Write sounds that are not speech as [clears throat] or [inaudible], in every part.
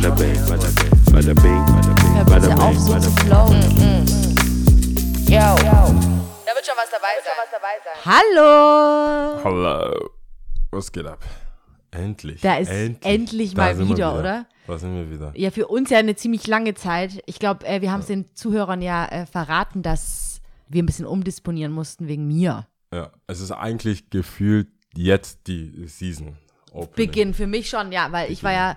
bada bing, bada bing, bada bing, auf, bing, so bada zu flowen. Yo. Da wird schon was dabei sein. Hallo! Hallo. Was geht ab? Endlich. Da ist endlich mal sind wir wieder, oder? Da sind wir wieder. Ja, für uns ja eine ziemlich lange Zeit. Ich glaube, äh, wir haben es den Zuhörern ja äh, verraten, dass wir ein bisschen umdisponieren mussten wegen mir. Ja, es ist eigentlich gefühlt jetzt die Season. Opening. Beginn für mich schon, ja, weil ich war ja,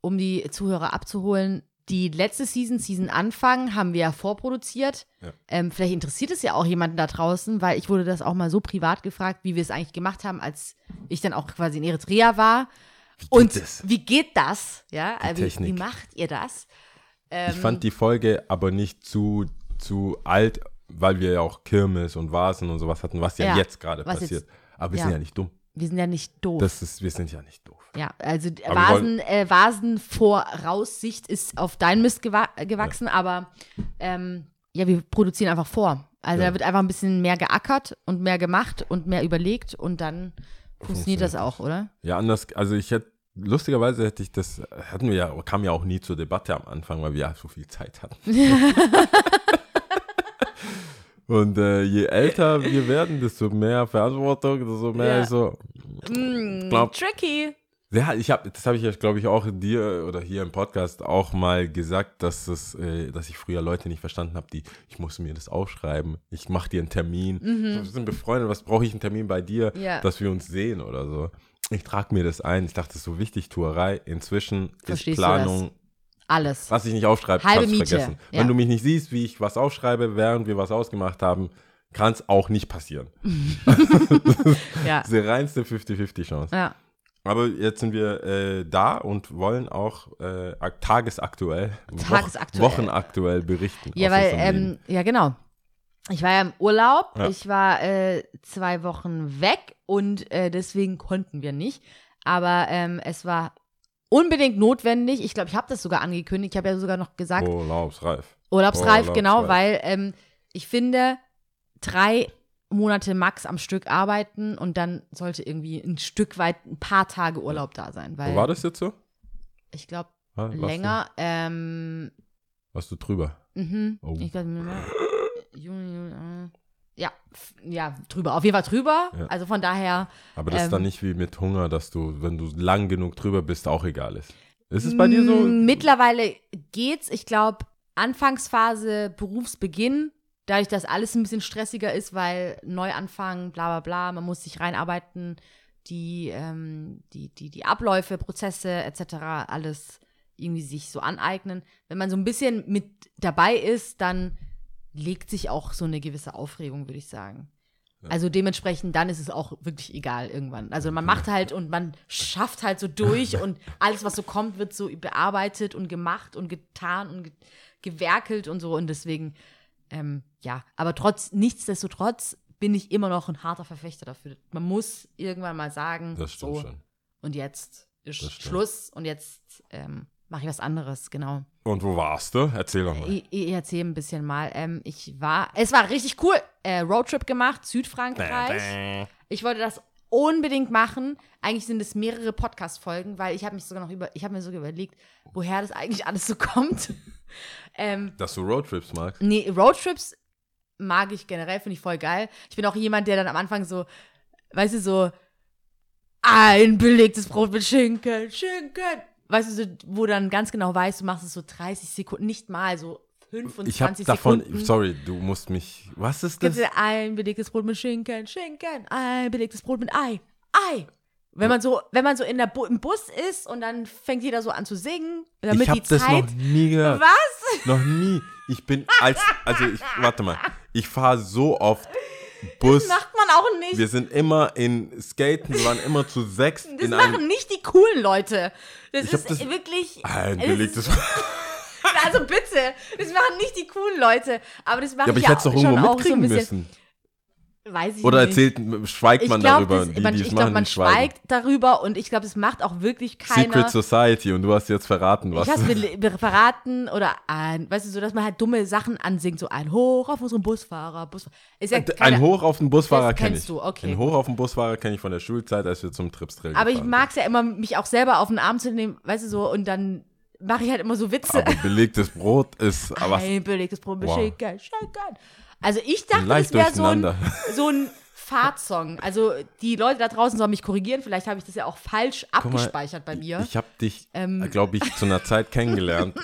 um die Zuhörer abzuholen, die letzte Season, Season Anfang, haben wir ja vorproduziert. Ja. Ähm, vielleicht interessiert es ja auch jemanden da draußen, weil ich wurde das auch mal so privat gefragt, wie wir es eigentlich gemacht haben, als ich dann auch quasi in Eritrea war. Und es? wie geht das? Ja, äh, wie, wie macht ihr das? Ähm, Ich fand die Folge aber nicht zu, zu alt, weil wir ja auch Kirmes und Vasen und sowas hatten, was ja, Ja, jetzt gerade passiert. jetzt- aber wir ja. sind ja nicht dumm. wir sind ja nicht doof. Das ist, wir sind ja nicht doof. Ja, also Aber Vasen, äh, Vasenvoraussicht ist auf dein Mist gewa gewachsen, aber ähm, ja, wir produzieren einfach vor. Also Ja. da wird einfach ein bisschen mehr geackert und mehr gemacht und mehr überlegt und dann funktioniert das auch, oder? Ja, anders, also ich hätte, lustigerweise hätte ich das, hatten wir ja, kam ja auch nie zur Debatte am Anfang, weil wir ja so viel Zeit hatten. [laughs] Und äh, je älter wir werden, desto mehr Verantwortung, desto mehr Ja. so. Mm, glaub- tricky. Ja, ich habe, das habe ich ja, glaube ich, auch dir oder hier im Podcast auch mal gesagt, dass es, äh, dass ich früher Leute nicht verstanden habe, die, ich muss mir das aufschreiben, ich mache dir einen Termin, wir sind befreundet, was brauche ich einen Termin bei dir, Mhm. Ja. dass wir uns sehen oder so. Ich trage mir das ein. Ich dachte, das ist so wichtig, Tuerei. Inzwischen Verstehst ist Planung, Alles. was ich nicht aufschreibe, Halbe kannst du Miete, vergessen. ja. Wenn du mich nicht siehst, wie ich was aufschreibe, während wir was ausgemacht haben, kann es auch nicht passieren. [laughs] [laughs] Ja. Das ist die reinste 50-50-Chance. ja. Aber jetzt sind wir äh, da und wollen auch äh, ak- tagesaktuell, Tagesaktuell. wochenaktuell berichten. Ja, weil, ähm, ja, genau. Ich war ja im Urlaub, Ja. ich war äh, zwei Wochen weg und äh, deswegen konnten wir nicht. Aber ähm, es war unbedingt notwendig. Ich glaube, ich habe das sogar angekündigt. Ich habe ja sogar noch gesagt, Urlaubsreif. Urlaubsreif, genau, Urlaubsreif. weil ähm, ich finde, drei Monate max am Stück arbeiten und dann sollte irgendwie ein Stück weit ein paar Tage Urlaub da sein. Weil Wo war das jetzt so? ich glaube, länger. Ähm, Du, warst du drüber? Mhm. Oh. Ich glaube, äh, ja, ja, drüber. Auf jeden Fall drüber. Ja. Also von daher. Aber das ist Ähm. dann nicht wie mit Hunger, dass du, wenn du lang genug drüber bist, auch egal ist. Ist es bei dir so? Mittlerweile geht's. Ich glaube, Anfangsphase, Berufsbeginn, dadurch, dass alles ein bisschen stressiger ist, weil Neuanfang, bla bla bla, man muss sich reinarbeiten, die, ähm, die, die, die Abläufe, Prozesse etc., alles irgendwie sich so aneignen. Wenn man so ein bisschen mit dabei ist, dann legt sich auch so eine gewisse Aufregung, würde ich sagen. Also dementsprechend, dann ist es auch wirklich egal irgendwann. Also man macht halt und man schafft halt so durch und alles, was so kommt, wird so bearbeitet und gemacht und getan und ge gewerkelt und so. Und deswegen, ähm, ja, aber trotz, nichtsdestotrotz bin ich immer noch ein harter Verfechter dafür. Man muss irgendwann mal sagen, Das stimmt so, schon. und jetzt ist. Schluss und jetzt ähm, mache ich was anderes, genau. Und wo warst du? Erzähl doch mal. Ich, ich erzähle ein bisschen mal. Ähm, ich war, es war richtig cool. Äh, Roadtrip gemacht, Südfrankreich. Ich wollte das unbedingt machen. Eigentlich sind es mehrere Podcast-Folgen, weil ich habe mich sogar noch über, ich habe mir sogar überlegt, woher das eigentlich alles so kommt. [laughs] ähm, Dass du Roadtrips magst? nee, Roadtrips mag ich generell, finde ich voll geil. Ich bin auch jemand, der dann am Anfang so, weißt du, so ein belegtes Brot mit Schinken, Schinken. Weißt du, so, wo dann ganz genau weißt, du machst es so 30 Sekunden, nicht mal so 25 Ich habe davon, Sekunden. sorry, du musst mich, was ist das? Gibt ein belegtes Brot mit Schinken, Schinken, ein belegtes Brot mit Ei, Ei. Wenn man so, wenn man so in der Bu im Bus ist und dann fängt jeder so an zu singen, damit ich habe die das Zeit. noch nie gehört. Was? Noch nie. Ich bin als, also ich, warte mal, ich fahre so oft Bus. Macht man auch nicht. Wir sind immer in Skaten, wir waren immer zu sechs das machen nicht die coolen Leute. Das hab ist das- wirklich. Ein es belegtes. Also bitte, das machen nicht die coolen Leute. Aber das mache Ja, aber ich ja hätte es doch schon irgendwo auch so ein bisschen. müssen. Weiß ich Oder nicht. erzählt, schweigt man glaube, darüber. das, die, man, die ich es glaube, machen, man schweigt darüber und ich glaube, das macht auch wirklich keiner. Secret Society und du hast jetzt verraten, was. Ich habe verraten oder ein, weißt du, so, dass man halt dumme Sachen ansingt, so ein Hoch auf unseren Busfahrer. Busfahrer. Ist ja Ein keine, Hoch auf den Busfahrer kenne kennst ich. du, okay, Ein Hoch auf den Busfahrer kenne ich von der Schulzeit, als wir zum Tripstrill aber ich mag es ja immer, mich auch selber auf den Arm zu nehmen, weißt du, so, und dann mache ich halt immer so Witze. Aber belegtes Brot ist aber Ein belegtes Brot mit Wow. Shaken, Shaken. Also ich dachte, leicht das wäre so ein, [laughs] so ein Fahrtsong. Also die Leute da draußen sollen mich korrigieren. Vielleicht habe ich das ja auch falsch mal, abgespeichert bei mir. Ich habe dich, Ähm. glaube ich, zu einer Zeit kennengelernt.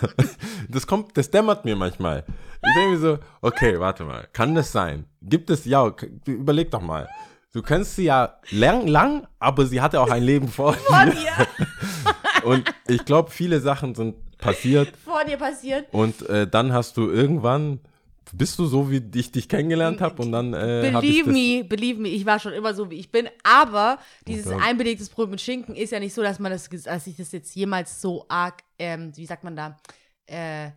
[laughs] das kommt, das dämmert mir manchmal. Ich denke mir so, okay, warte mal, kann das sein? Gibt es, ja, überleg doch mal. Du kennst sie ja lang, lang, aber sie hatte auch ein Leben vor vor dir. [laughs] Und ich glaube, viele Sachen sind passiert. [laughs] vor dir passiert. Und äh, dann hast du irgendwann, bist du so, wie ich dich kennengelernt habe und dann äh, Believe me, believe me, ich war schon immer so, wie ich bin. Aber dieses Okay. einbelegtes Brot mit Schinken ist ja nicht so, dass man das, dass ich das jetzt jemals so arg, ähm, wie sagt man da, äh,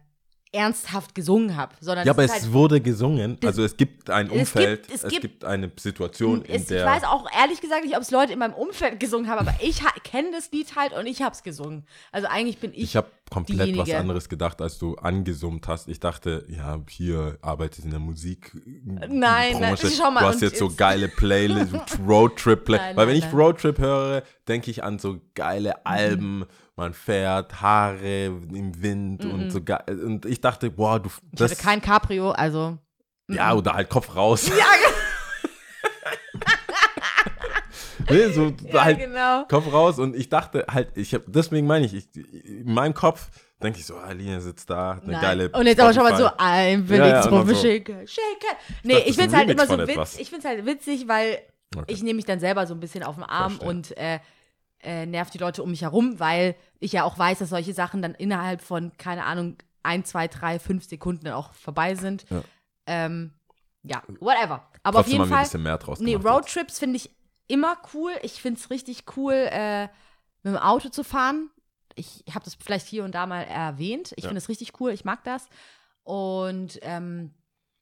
ernsthaft gesungen habe. Sondern Ja, aber es es halt, wurde gesungen. Also es gibt ein Es Umfeld, gibt- es es gibt, eine Situation, in es, ich der weiß auch ehrlich gesagt nicht, ob es Leute in meinem Umfeld gesungen haben, aber ich ha kenne das Lied halt und ich habe es gesungen. Also eigentlich bin ich, Ich habe komplett was diejenige. anderes gedacht, als du angesummt hast. Ich dachte, ja, hier arbeitet in der Musik. Nein, nein, schau mal, Du hast jetzt so geile Playlists, [laughs] Roadtrip Play. Nein, Weil wenn nein, ich nein. Roadtrip höre, denke ich an so geile Alben. Man fährt, Haare im Wind und so geil. Und ich dachte, boah, du. ich Das, hatte kein Cabrio, also. ja, oder halt Kopf raus. Ja, [laughs] nee, so [laughs] ja halt genau. Kopf raus und ich dachte halt, ich habe deswegen meine ich, ich, in meinem Kopf denke ich so, Aline sitzt da, hat eine Nein. geile Und jetzt aber schon mal so ein Ja, belegtes ja, und dann mit so. Schinken. Nee, ich das finde es halt immer so von witz, etwas. ich finde halt witzig, weil Okay. ich nehme mich dann selber so ein bisschen auf den Arm Verstehe. und äh, äh, nerv die Leute um mich herum, weil ich ja auch weiß, dass solche Sachen dann innerhalb von, keine Ahnung, ein, zwei, drei, fünf Sekunden auch vorbei sind. Ja. Ähm, ja, whatever. Aber auf jeden ein Fall. bisschen mehr draus Nee. Roadtrips finde ich immer cool. Ich finde es richtig cool, äh, mit dem Auto zu fahren. Ich habe das vielleicht hier und da mal erwähnt. Ich Ja. finde es richtig cool. Ich mag das. Und ähm,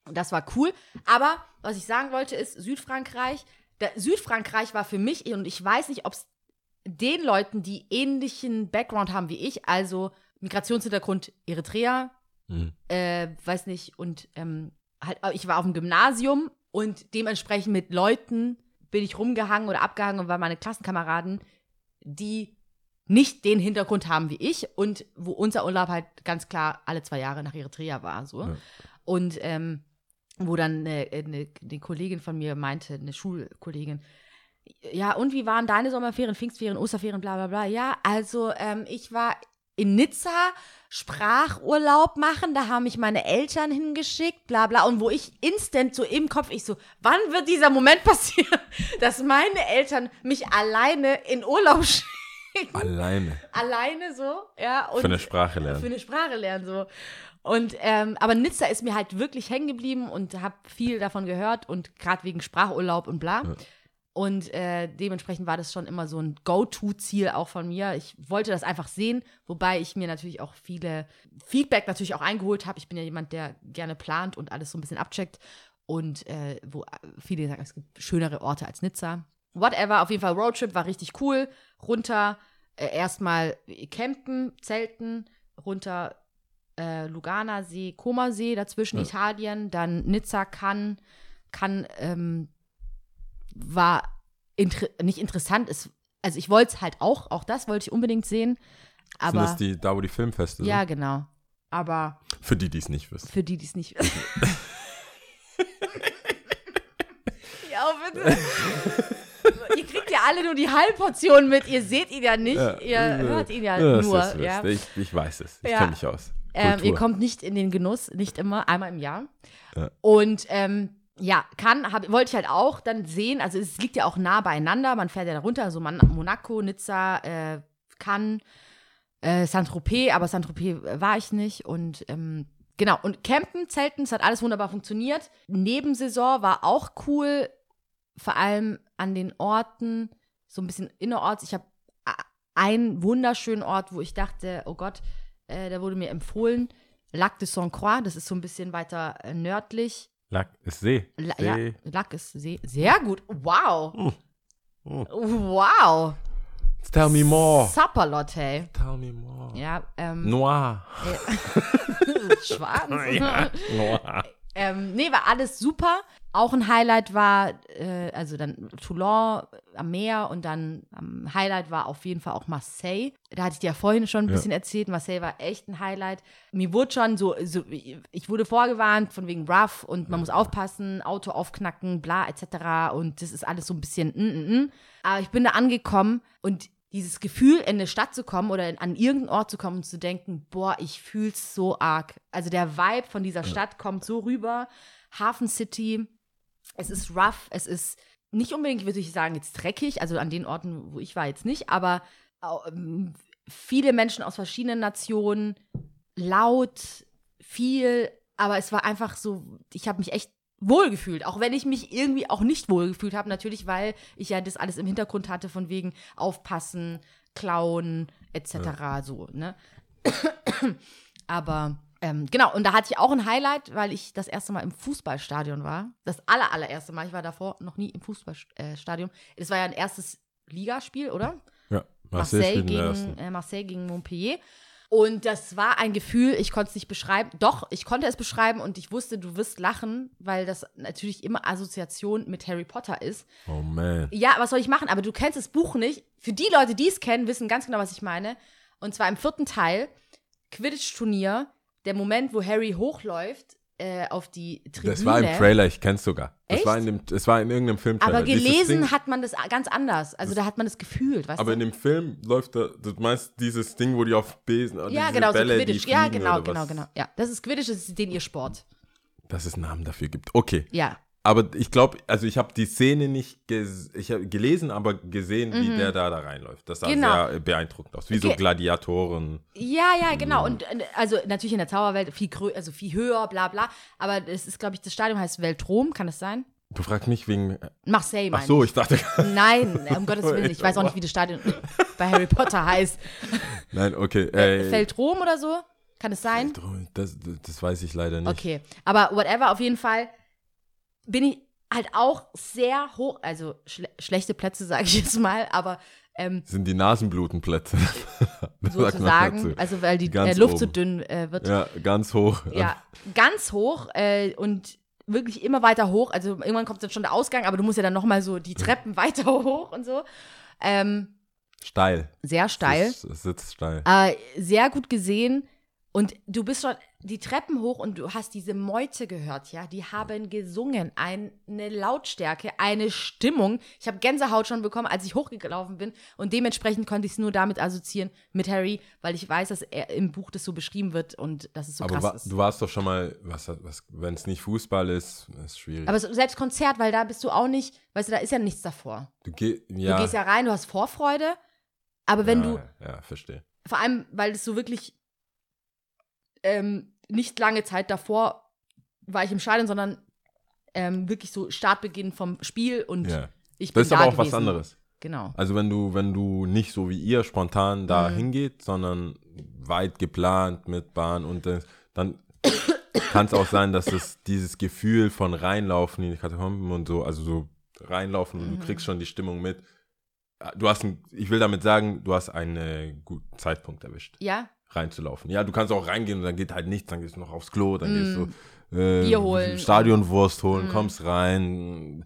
das war cool. Aber was ich sagen wollte, ist Südfrankreich. Der Südfrankreich war für mich, und ich weiß nicht, ob es den Leuten, die ähnlichen Background haben wie ich, also Migrationshintergrund Eritrea, Mhm. äh, weiß nicht, und ähm, halt, ich war auf dem Gymnasium und dementsprechend mit Leuten bin ich rumgehangen oder abgehangen und war meine Klassenkameraden, die nicht den Hintergrund haben wie ich und wo unser Urlaub halt ganz klar alle zwei Jahre nach Eritrea war. So. Ja. Und ähm, wo dann eine, eine, eine Kollegin von mir meinte, eine Schulkollegin, ja, und wie waren deine Sommerferien, Pfingstferien, Osterferien, bla bla bla? Ja, also ähm, ich war in Nizza Sprachurlaub machen, da haben mich meine Eltern hingeschickt, bla bla. Und wo ich instant so im Kopf, ich so, wann wird dieser Moment [laughs] passieren, dass meine Eltern mich alleine in Urlaub [laughs] schicken? Alleine. Alleine so, ja. Für eine Sprache für lernen. eine Sprache lernen so. Und ähm, aber Nizza ist mir halt wirklich hängen geblieben und habe viel davon gehört und gerade wegen Sprachurlaub und bla. Ja. Und äh, dementsprechend war das schon immer so ein Go-To-Ziel auch von mir. Ich wollte das einfach sehen, wobei ich mir natürlich auch viele Feedback natürlich auch eingeholt habe. Ich bin ja jemand, der gerne plant und alles so ein bisschen abcheckt. Und äh, wo viele sagen, es gibt schönere Orte als Nizza. Whatever, auf jeden Fall Roadtrip war richtig cool. Runter, äh, erstmal campen, zelten, runter äh, Lugana See, Koma See, dazwischen Ja. Italien, dann Nizza, Cannes. Cannes ähm, war inter nicht interessant. Es, also ich wollte es halt auch, auch das wollte ich unbedingt sehen. Sind Aber das die, da wo die Filmfeste ja, sind? genau. Aber Für die, die es nicht wissen. für die, die es nicht [laughs] wissen. [laughs] ja, bitte. ihr kriegt ja alle nur die Halbportion mit. Ihr seht ihn ja nicht. ihr hört ihn ja das nur. ist- ja. Ich, ich weiß es. Ich Ja. kenne mich aus. Ähm, ihr kommt nicht in den Genuss, nicht immer, einmal im Jahr. Ja. Und ähm, ja, kann, hab, wollte ich halt auch dann sehen, also es liegt ja auch nah beieinander, man fährt ja da runter, so Man Monaco, Nizza, äh, Cannes, äh, Saint-Tropez, aber Saint-Tropez äh, war ich nicht und ähm, genau, und Campen, Zelten, es hat alles wunderbar funktioniert. Nebensaison war auch cool, vor allem an den Orten, so ein bisschen innerorts. Ich habe einen wunderschönen Ort, wo ich dachte, oh Gott, äh, der wurde mir empfohlen. Lac de Saint-Croix, das ist so ein bisschen weiter äh, nördlich. Lack ist See. La See. ja, Lac ist See. Sehr gut. Wow. Mm. Mm. Wow. Tell me more. Sapperlotte. Tell me more. Ja, ähm, Noir. [laughs] schwarz. [laughs] Ja, Noir. Ähm, nee, war alles super. Auch ein Highlight war, äh, also dann Toulon am Meer und dann am Highlight war auf jeden Fall auch Marseille. Da hatte ich dir ja vorhin schon ein Ja. bisschen erzählt. Marseille war echt ein Highlight. Mir wurde schon so, so ich wurde vorgewarnt von wegen rough und man muss aufpassen, Auto aufknacken, bla etc. Und das ist alles so ein bisschen mm, mm, mm. Aber ich bin da angekommen und dieses Gefühl, in eine Stadt zu kommen oder in, an irgendeinen Ort zu kommen und zu denken, boah, ich fühl's so arg. Also der Vibe von dieser Stadt kommt so rüber. Hafen City, es ist rough, es ist nicht unbedingt, würde ich sagen, jetzt dreckig, also an den Orten, wo ich war, jetzt nicht, aber ähm, viele Menschen aus verschiedenen Nationen, laut, viel, aber es war einfach so, ich habe mich echt wohlgefühlt, auch wenn ich mich irgendwie auch nicht wohlgefühlt habe, natürlich, weil ich ja das alles im Hintergrund hatte, von wegen aufpassen, klauen, etc. so, ne? aber ähm, genau, und da hatte ich auch ein Highlight, weil ich das erste Mal im Fußballstadion war. Das aller, allererste Mal. Ich war davor noch nie im Fußballstadion. Es war ja ein erstes Ligaspiel, oder? Ja, Marseille, ersten. gegen, äh, Marseille gegen Montpellier. Und das war ein Gefühl, ich konnte es nicht beschreiben. Doch, ich konnte es beschreiben und ich wusste, du wirst lachen, weil das natürlich immer Assoziation mit Harry Potter ist. Oh man. Ja, was soll ich machen? Aber du kennst das Buch nicht. Für die Leute, die es kennen, wissen ganz genau, was ich meine. Und zwar im vierten Teil, Quidditch-Turnier, der Moment, wo Harry hochläuft äh, auf die Tribüne. Das war im Trailer, ich kenn's sogar. Das Echt? war in dem, es war in irgendeinem Film. Aber gelesen Ding, hat man das ganz anders. Also da hat man das gefühlt, weißt Aber du? in dem Film läuft da, du meinst dieses Ding, wo die auf Besen, ja, diese genau, Bälle, so Quidditch. Ja, genau, genau, genau. Ja, das ist Quidditch, das ist den ihr Sport. Dass es einen Namen dafür gibt. Okay. Ja. Aber ich glaube, also ich habe die Szene nicht ich hab gelesen, aber gesehen, wie der da, da reinläuft. Das sah Mhm. Genau. sehr beeindruckend aus. Wie so Okay. Gladiatoren. Ja, ja, genau. Und äh, also natürlich in der Zauberwelt viel also viel höher, bla bla. Aber es ist, glaube ich, das Stadion heißt Weltrom, kann das sein? Du fragst mich wegen. Marseille, Ach meine so, ich dachte. Nein, um [laughs] Gottes Willen. Ich weiß auch nicht, wie das Stadion [laughs] bei Harry Potter heißt. Nein, okay. Äh, Feldrom oder so? Kann es sein? das, das weiß ich leider nicht. Okay. Aber whatever, auf jeden Fall bin ich halt auch sehr hoch, also schle schlechte Plätze, [laughs] sage ich jetzt mal, aber ähm, Sind die Nasenblutenplätze. [laughs] Sozusagen, also weil die äh, Luft so oben. dünn äh, wird. Ja, ganz hoch. Ja, ganz hoch äh, und wirklich immer weiter hoch. Also irgendwann kommt dann schon der Ausgang, aber du musst ja dann nochmal so die Treppen [laughs] weiter hoch und so. Ähm, Steil. sehr steil. Es sitzt steil. Äh, sehr gut gesehen. Und du bist schon die Treppen hoch und du hast diese Meute gehört, ja. Die haben gesungen. Eine Lautstärke, eine Stimmung. Ich habe Gänsehaut schon bekommen, als ich hochgelaufen bin. Und dementsprechend konnte ich es nur damit assoziieren mit Harry, weil ich weiß, dass er im Buch das so beschrieben wird und dass es so Aber krass ist. du warst doch schon mal, was, was, wenn es nicht Fußball ist, ist schwierig. Aber selbst Konzert, weil da bist du auch nicht, weißt du, da ist ja nichts davor. du, geh, ja, Du gehst ja rein, du hast Vorfreude, aber wenn ja, du, Ja, verstehe. vor allem, weil es so wirklich ähm, nicht lange Zeit davor war ich im Stadion, sondern ähm, wirklich so Startbeginn vom Spiel und Ja. ich bin Das ist da aber auch was gewesen. anderes. Genau. Also wenn du, wenn du nicht so wie ihr spontan da Mhm. hingeht, sondern weit geplant mit Bahn und das, dann kann es auch sein, dass es dieses Gefühl von reinlaufen in die Katakomben und so, also so reinlaufen und Mhm. du kriegst schon die Stimmung mit. Du hast, ein, ich will damit sagen, du hast einen äh, guten Zeitpunkt erwischt, Ja, reinzulaufen. Ja, du kannst auch reingehen und dann geht halt nichts, dann gehst du noch aufs Klo, dann gehst du äh, Mm. Bier holen. Mm. Stadionwurst holen, kommst rein.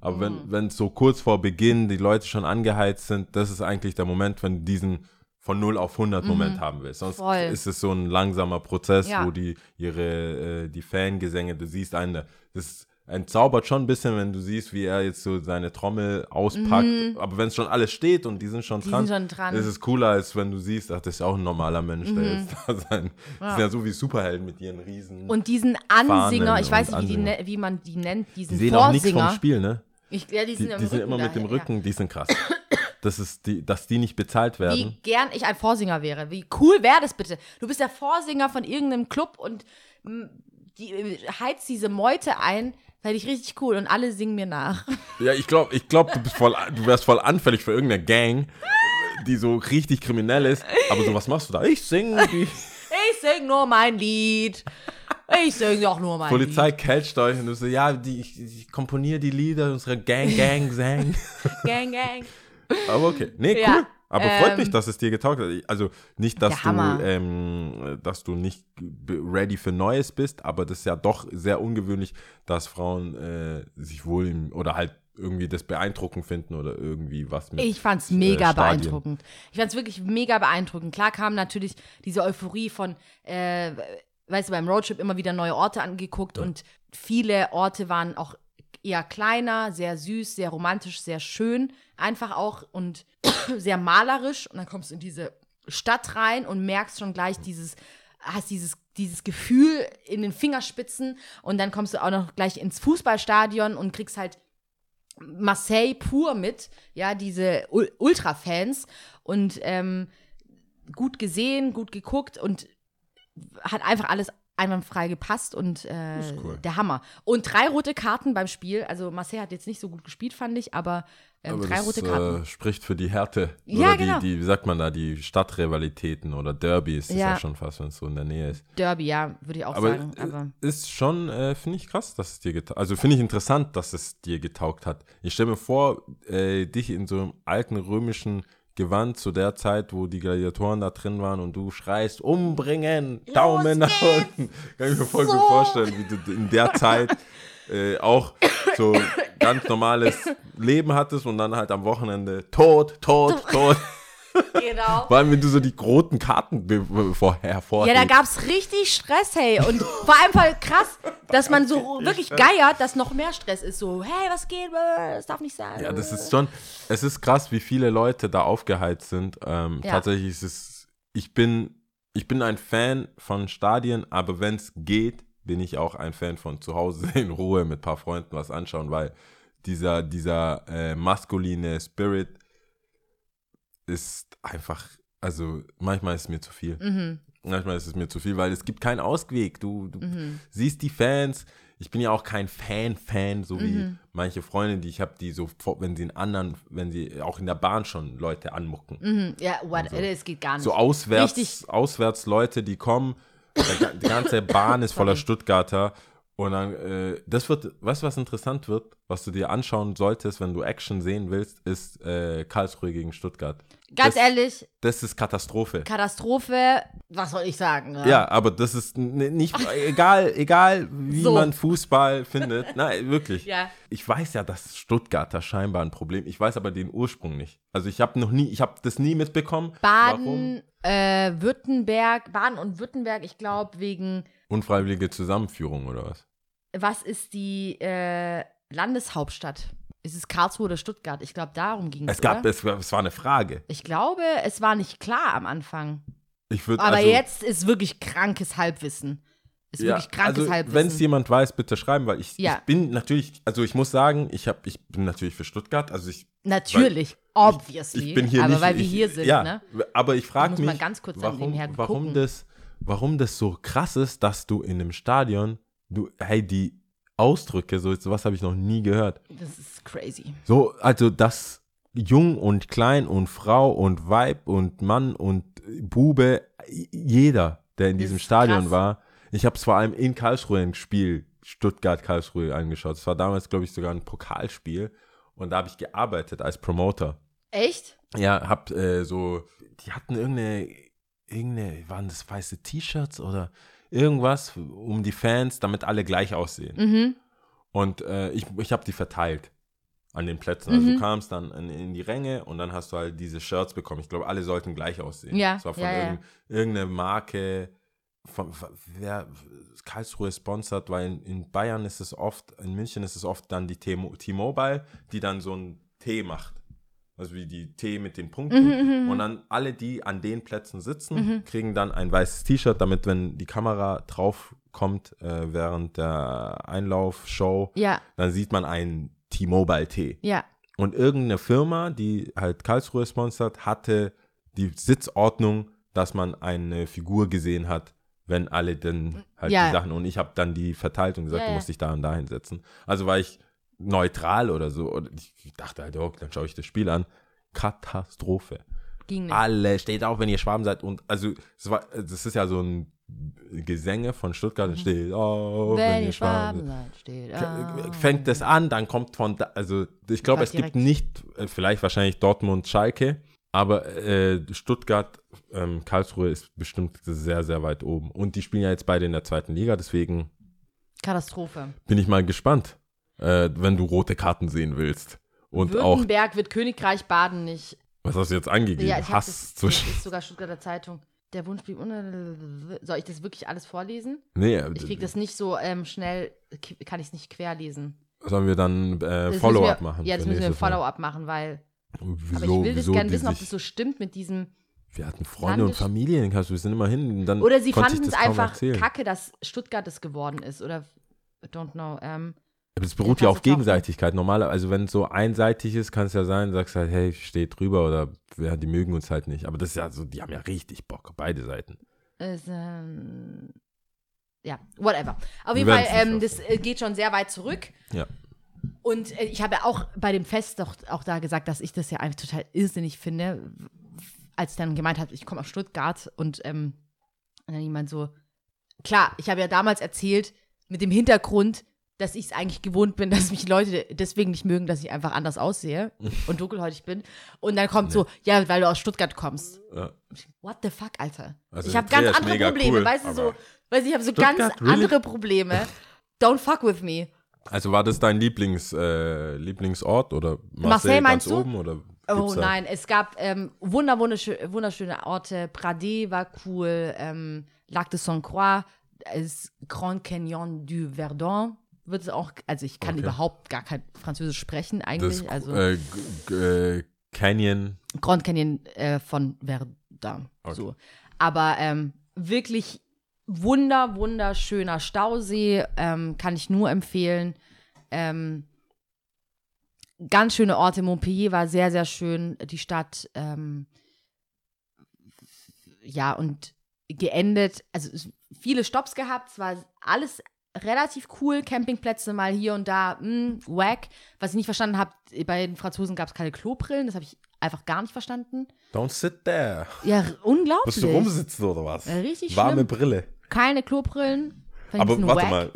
Aber wenn wenn es so kurz vor Beginn die Leute schon angeheizt sind, das ist eigentlich der Moment, wenn du diesen von 0 auf 100 Moment haben willst. Sonst Mhm. Voll. ist es so ein langsamer Prozess, Ja. wo die ihre äh, die Fangesänge, du siehst einen, das entzaubert schon ein bisschen, wenn du siehst, wie er jetzt so seine Trommel auspackt. Aber wenn es schon alles steht und die sind schon Mhm. Die dran, sind schon dran. ist es cooler, als wenn du siehst, ach, das ist ja auch ein normaler Mensch, der jetzt da sein. Das sind ja so wie Superhelden mit ihren Riesen. Mhm. und diesen Ansinger, Fahnen ich weiß nicht, wie, die, ne- wie man die nennt, die diesen sehen auch nichts vom Vorsinger. Spiel, ne? Ich, ja, die Die, sind, im die sind immer mit dem daher, Rücken, die sind krass. Das ist die, dass die nicht bezahlt Ja. werden. Wie gern ich ein Vorsinger wäre. Wie cool wäre das bitte? Du bist der Vorsinger von irgendeinem Club und mm, die, äh, heizt diese Meute ein. Fände ich richtig cool und alle singen mir nach. [laughs] Ja, ich glaube, ich glaub, du, bist voll, du wärst voll anfällig für irgendeine Gang, die so richtig kriminell ist. Aber so, was machst du da? Ich singe. Ich sing nur mein Lied. Ich sing doch nur mein Polizei catcht euch und du so, ja, die, ich, ich komponiere die Lieder unserer Gang, Gang, Sang. Lied. [laughs] Gang, gang. Aber okay. Nee, Ja. Aber freut Ähm, mich, dass es dir getaugt hat. Also nicht, dass du, ähm, dass du nicht ready für Neues bist, aber das ist ja doch sehr ungewöhnlich, dass Frauen äh, sich wohl im, oder halt irgendwie das beeindruckend finden oder irgendwie was mit. Ich fand's äh, mega Stadien. beeindruckend. Ich fand's wirklich mega beeindruckend. Klar kam natürlich diese Euphorie von, äh, weißt du, beim Roadtrip immer wieder neue Orte angeguckt und viele Orte waren auch eher kleiner, sehr süß, sehr romantisch, sehr schön, einfach auch und [coughs] sehr malerisch. Und dann kommst du in diese Stadt rein und merkst schon gleich dieses, hast dieses, dieses Gefühl in den Fingerspitzen und dann kommst du auch noch gleich ins Fußballstadion und kriegst halt Marseille pur mit, ja, diese Ul Ultra-Fans und ähm, gut gesehen, gut geguckt und hat einfach alles einwandfrei gepasst und äh, cool. der Hammer. Und drei rote Karten beim Spiel, also Marseille hat jetzt nicht so gut gespielt, fand ich, aber, ähm, Aber drei das rote Karten. Äh, spricht für die Härte. Ja, oder die, genau. die, wie sagt man da, die Stadtrivalitäten oder Derbys, ist ja, Ja. schon fast, wenn es so in der Nähe ist. Derby, ja, würde ich auch Aber, sagen. Aber ist schon, äh, finde ich krass, dass es dir getaugt Also finde ich interessant, dass es dir getaugt hat. Ich stelle mir vor, äh, dich in so einem alten römischen Gewand zu der Zeit, wo die Gladiatoren da drin waren und du schreist, umbringen, Daumen nach unten. Kann ich mir voll gut vorstellen, wie du in der [laughs] Zeit äh, auch so ganz normales Leben hattest und dann halt am Wochenende tot, tot, tot. [laughs] genau. Vor allem, wenn du so die roten Karten be- vorher Ja, da hervorhebst. gab's richtig Stress, hey. Und vor allem voll krass, dass man so wirklich geiert, dass noch mehr Stress ist. So, hey, was geht? Das darf nicht sein. Ja, das ist schon, es ist krass, wie viele Leute da aufgeheizt sind. Ähm, Ja. Tatsächlich ist es, ich bin, ich bin ein Fan von Stadien, aber wenn es geht, bin ich auch ein Fan von zu Hause [laughs] in Ruhe mit ein paar Freunden was anschauen, weil dieser, dieser äh, maskuline Spirit ist einfach, also manchmal ist es mir zu viel. Mhm. Manchmal ist es mir zu viel, weil es gibt keinen Ausweg. Du, du siehst die Fans. Ich bin ja auch kein Fan-Fan, so wie manche Freunde, die ich habe, die so, wenn sie in anderen, wenn sie auch in der Bahn schon Leute anmucken. Mhm. Ja, what, es geht gar nicht. So auswärts, Richtig. auswärts Leute, die kommen, die ganze Bahn ist voller Stuttgarter. Und dann, äh, das wird, weißt du, was interessant wird, was du dir anschauen solltest, wenn du Action sehen willst, ist äh, Karlsruhe gegen Stuttgart. Ganz das, ehrlich, Das ist Katastrophe. Katastrophe, was soll ich sagen? Ja, aber das ist nicht, egal, egal wie So. man Fußball findet. [laughs] Nein, wirklich. Ja. Ich weiß ja, dass Stuttgarter scheinbar ein Problem. Ich weiß aber den Ursprung nicht. Also ich habe noch nie, ich habe das nie mitbekommen. Baden, äh, Württemberg, Baden und Württemberg, ich glaube, wegen, Unfreiwillige Zusammenführung oder was? Was ist die äh, Landeshauptstadt? Ist es Karlsruhe oder Stuttgart? Ich glaube, darum ging es. Es gab, es, war- es war eine Frage. Ich glaube, es war nicht klar am Anfang. Ich würde Aber also, jetzt ist wirklich krankes Halbwissen. Ist ja, wirklich krankes also, Halbwissen. wenn es jemand weiß, bitte schreiben, weil ich, Ja. ich bin natürlich, also ich muss sagen, ich habe, ich bin natürlich für Stuttgart. Also ich, Natürlich, obviously. ich bin hier aber nicht, weil wir ich, hier sind, ja, ne? Aber ich frage mich, warum, warum das, warum das so krass ist, dass du in einem Stadion, du, hey, die Ausdrücke, so sowas habe ich noch nie gehört. Das ist crazy. So, also dass jung und klein und Frau und Weib und Mann und Bube, jeder, der in Das diesem Stadion krass. war. Ich habe es vor allem in Karlsruhe ein Spiel, Stuttgart-Karlsruhe angeschaut. Es war damals, glaube ich, sogar ein Pokalspiel. Und da habe ich gearbeitet als Promoter. Echt? Ja, hab äh, so, die hatten irgendeine, irgendeine, waren das weiße T-Shirts oder irgendwas um die Fans, damit alle gleich aussehen. Mhm. Und äh, ich, ich habe die verteilt an den Plätzen. Also Mhm. du kamst dann in, in die Ränge und dann hast du halt diese Shirts bekommen. Ich glaube, alle sollten gleich aussehen. Ja, Das war von ja, ja. irgend, irgendeiner Marke, von, wer Karlsruhe sponsert, weil in, in Bayern ist es oft, in München ist es oft dann die T-Mo- T-Mobile, die dann so ein T macht. Also wie die T mit den Punkten. Mhm, Und dann alle, die an den Plätzen sitzen, kriegen dann ein weißes T-Shirt, damit, wenn die Kamera drauf kommt äh, während der Einlaufshow, Ja, dann sieht man ein T-Mobile T. ja. Und irgendeine Firma, die halt Karlsruhe sponsert, hatte die Sitzordnung, dass man eine Figur gesehen hat, wenn alle dann halt Ja. die Sachen. Und ich habe dann die verteilt und gesagt, Ja, du musst dich da und da hinsetzen. Also war ich neutral oder so. Und ich dachte halt, oh, dann schaue ich das Spiel an. Katastrophe. Ging nicht. Alle, steht auf, wenn ihr Schwaben seid. Und also, es war, das ist ja so ein Gesänge von Stuttgart, es steht auf, Mhm. Wenn ihr Schwaben seid, steht auf. fängt es an, dann kommt von da, also ich glaube, es gibt nicht, äh, vielleicht wahrscheinlich Dortmund, Schalke, Aber äh, Stuttgart, ähm, Karlsruhe ist bestimmt sehr, sehr weit oben. Und die spielen ja jetzt beide in der zweiten Liga, deswegen Katastrophe. bin ich mal gespannt, äh, wenn du rote Karten sehen willst. Und auch, Württemberg wird Königreich Baden nicht. was hast du jetzt angegeben? Ja, ich Hass das, das zwischen. ist sogar Stuttgarter Zeitung. Der Wunsch blieb un- Soll ich das wirklich alles vorlesen? Nee, Ich krieg das nicht so ähm, schnell, kann ich es nicht querlesen. sollen wir dann äh, Das Follow-up machen? Ja, das müssen wir? Follow-up machen, weil. Wieso, aber ich will das gerne wissen, ob das so stimmt mit diesem. Wir hatten Freunde und Landes- Familie in Karlsruhe, wir sind immer hin. Dann Oder sie fanden es das einfach erzählen. kacke, dass Stuttgart es geworden ist. Oder I don't know. Ähm, Aber das beruht Ja, auf. Gegenseitigkeit. Normaler, also wenn es so einseitig ist, kann es ja sein, sagst halt, hey, ich stehe drüber oder ja, die mögen uns halt nicht. Aber das ist ja so, die haben ja richtig Bock, beide Seiten. ist, ähm, ja, whatever. Auf jeden Fall, ähm, das äh, geht schon sehr weit zurück. Ja. Und äh, ich habe ja auch bei dem Fest doch auch da gesagt, dass ich das ja eigentlich total irrsinnig finde, als ich dann gemeint habe, ich komme aus Stuttgart und ähm, und dann jemand so, klar, ich habe ja damals erzählt mit dem Hintergrund, dass ich es eigentlich gewohnt bin, [laughs] dass mich Leute deswegen nicht mögen, dass ich einfach anders aussehe [laughs] und dunkelhäutig bin. Und dann kommt so, ja, weil du aus Stuttgart kommst. Ja. What the fuck, Alter? Also ich habe ganz andere Probleme, cool, weißt du, so, weißt du, ich habe so Stuttgart, ganz really? andere Probleme. [laughs] Don't fuck with me. Also war das dein Lieblings, äh, Lieblingsort oder Marseille, Marseille ganz du? oben? Oder Oh da- nein, es gab ähm, wunder, wunderschö wunderschöne Orte. Pradé war cool, ähm, Lac de Saint-Croix, das Grand Canyon du Verdun wird es auch, also ich kann Okay. überhaupt gar kein Französisch sprechen eigentlich, Das also äh, äh, Canyon. Grand Canyon äh, von Verdun. Okay. So. Aber ähm, wirklich wunder, wunderschöner Stausee, ähm, kann ich nur empfehlen. Ähm, ganz schöne Orte. Montpellier war sehr, sehr schön. Die Stadt, ähm, ja, und geendet, also viele Stops gehabt. Es war alles relativ cool. Campingplätze mal hier und da, mh, wack. Was ich nicht verstanden habe, bei den Franzosen gab es keine Klobrillen. Das habe ich einfach gar nicht verstanden. Don't sit there. Ja, unglaublich. Musst du rumsitzen oder was? Ja, richtig Warme schlimm. Brille. Keine Klobrillen. Aber ein warte wack. mal,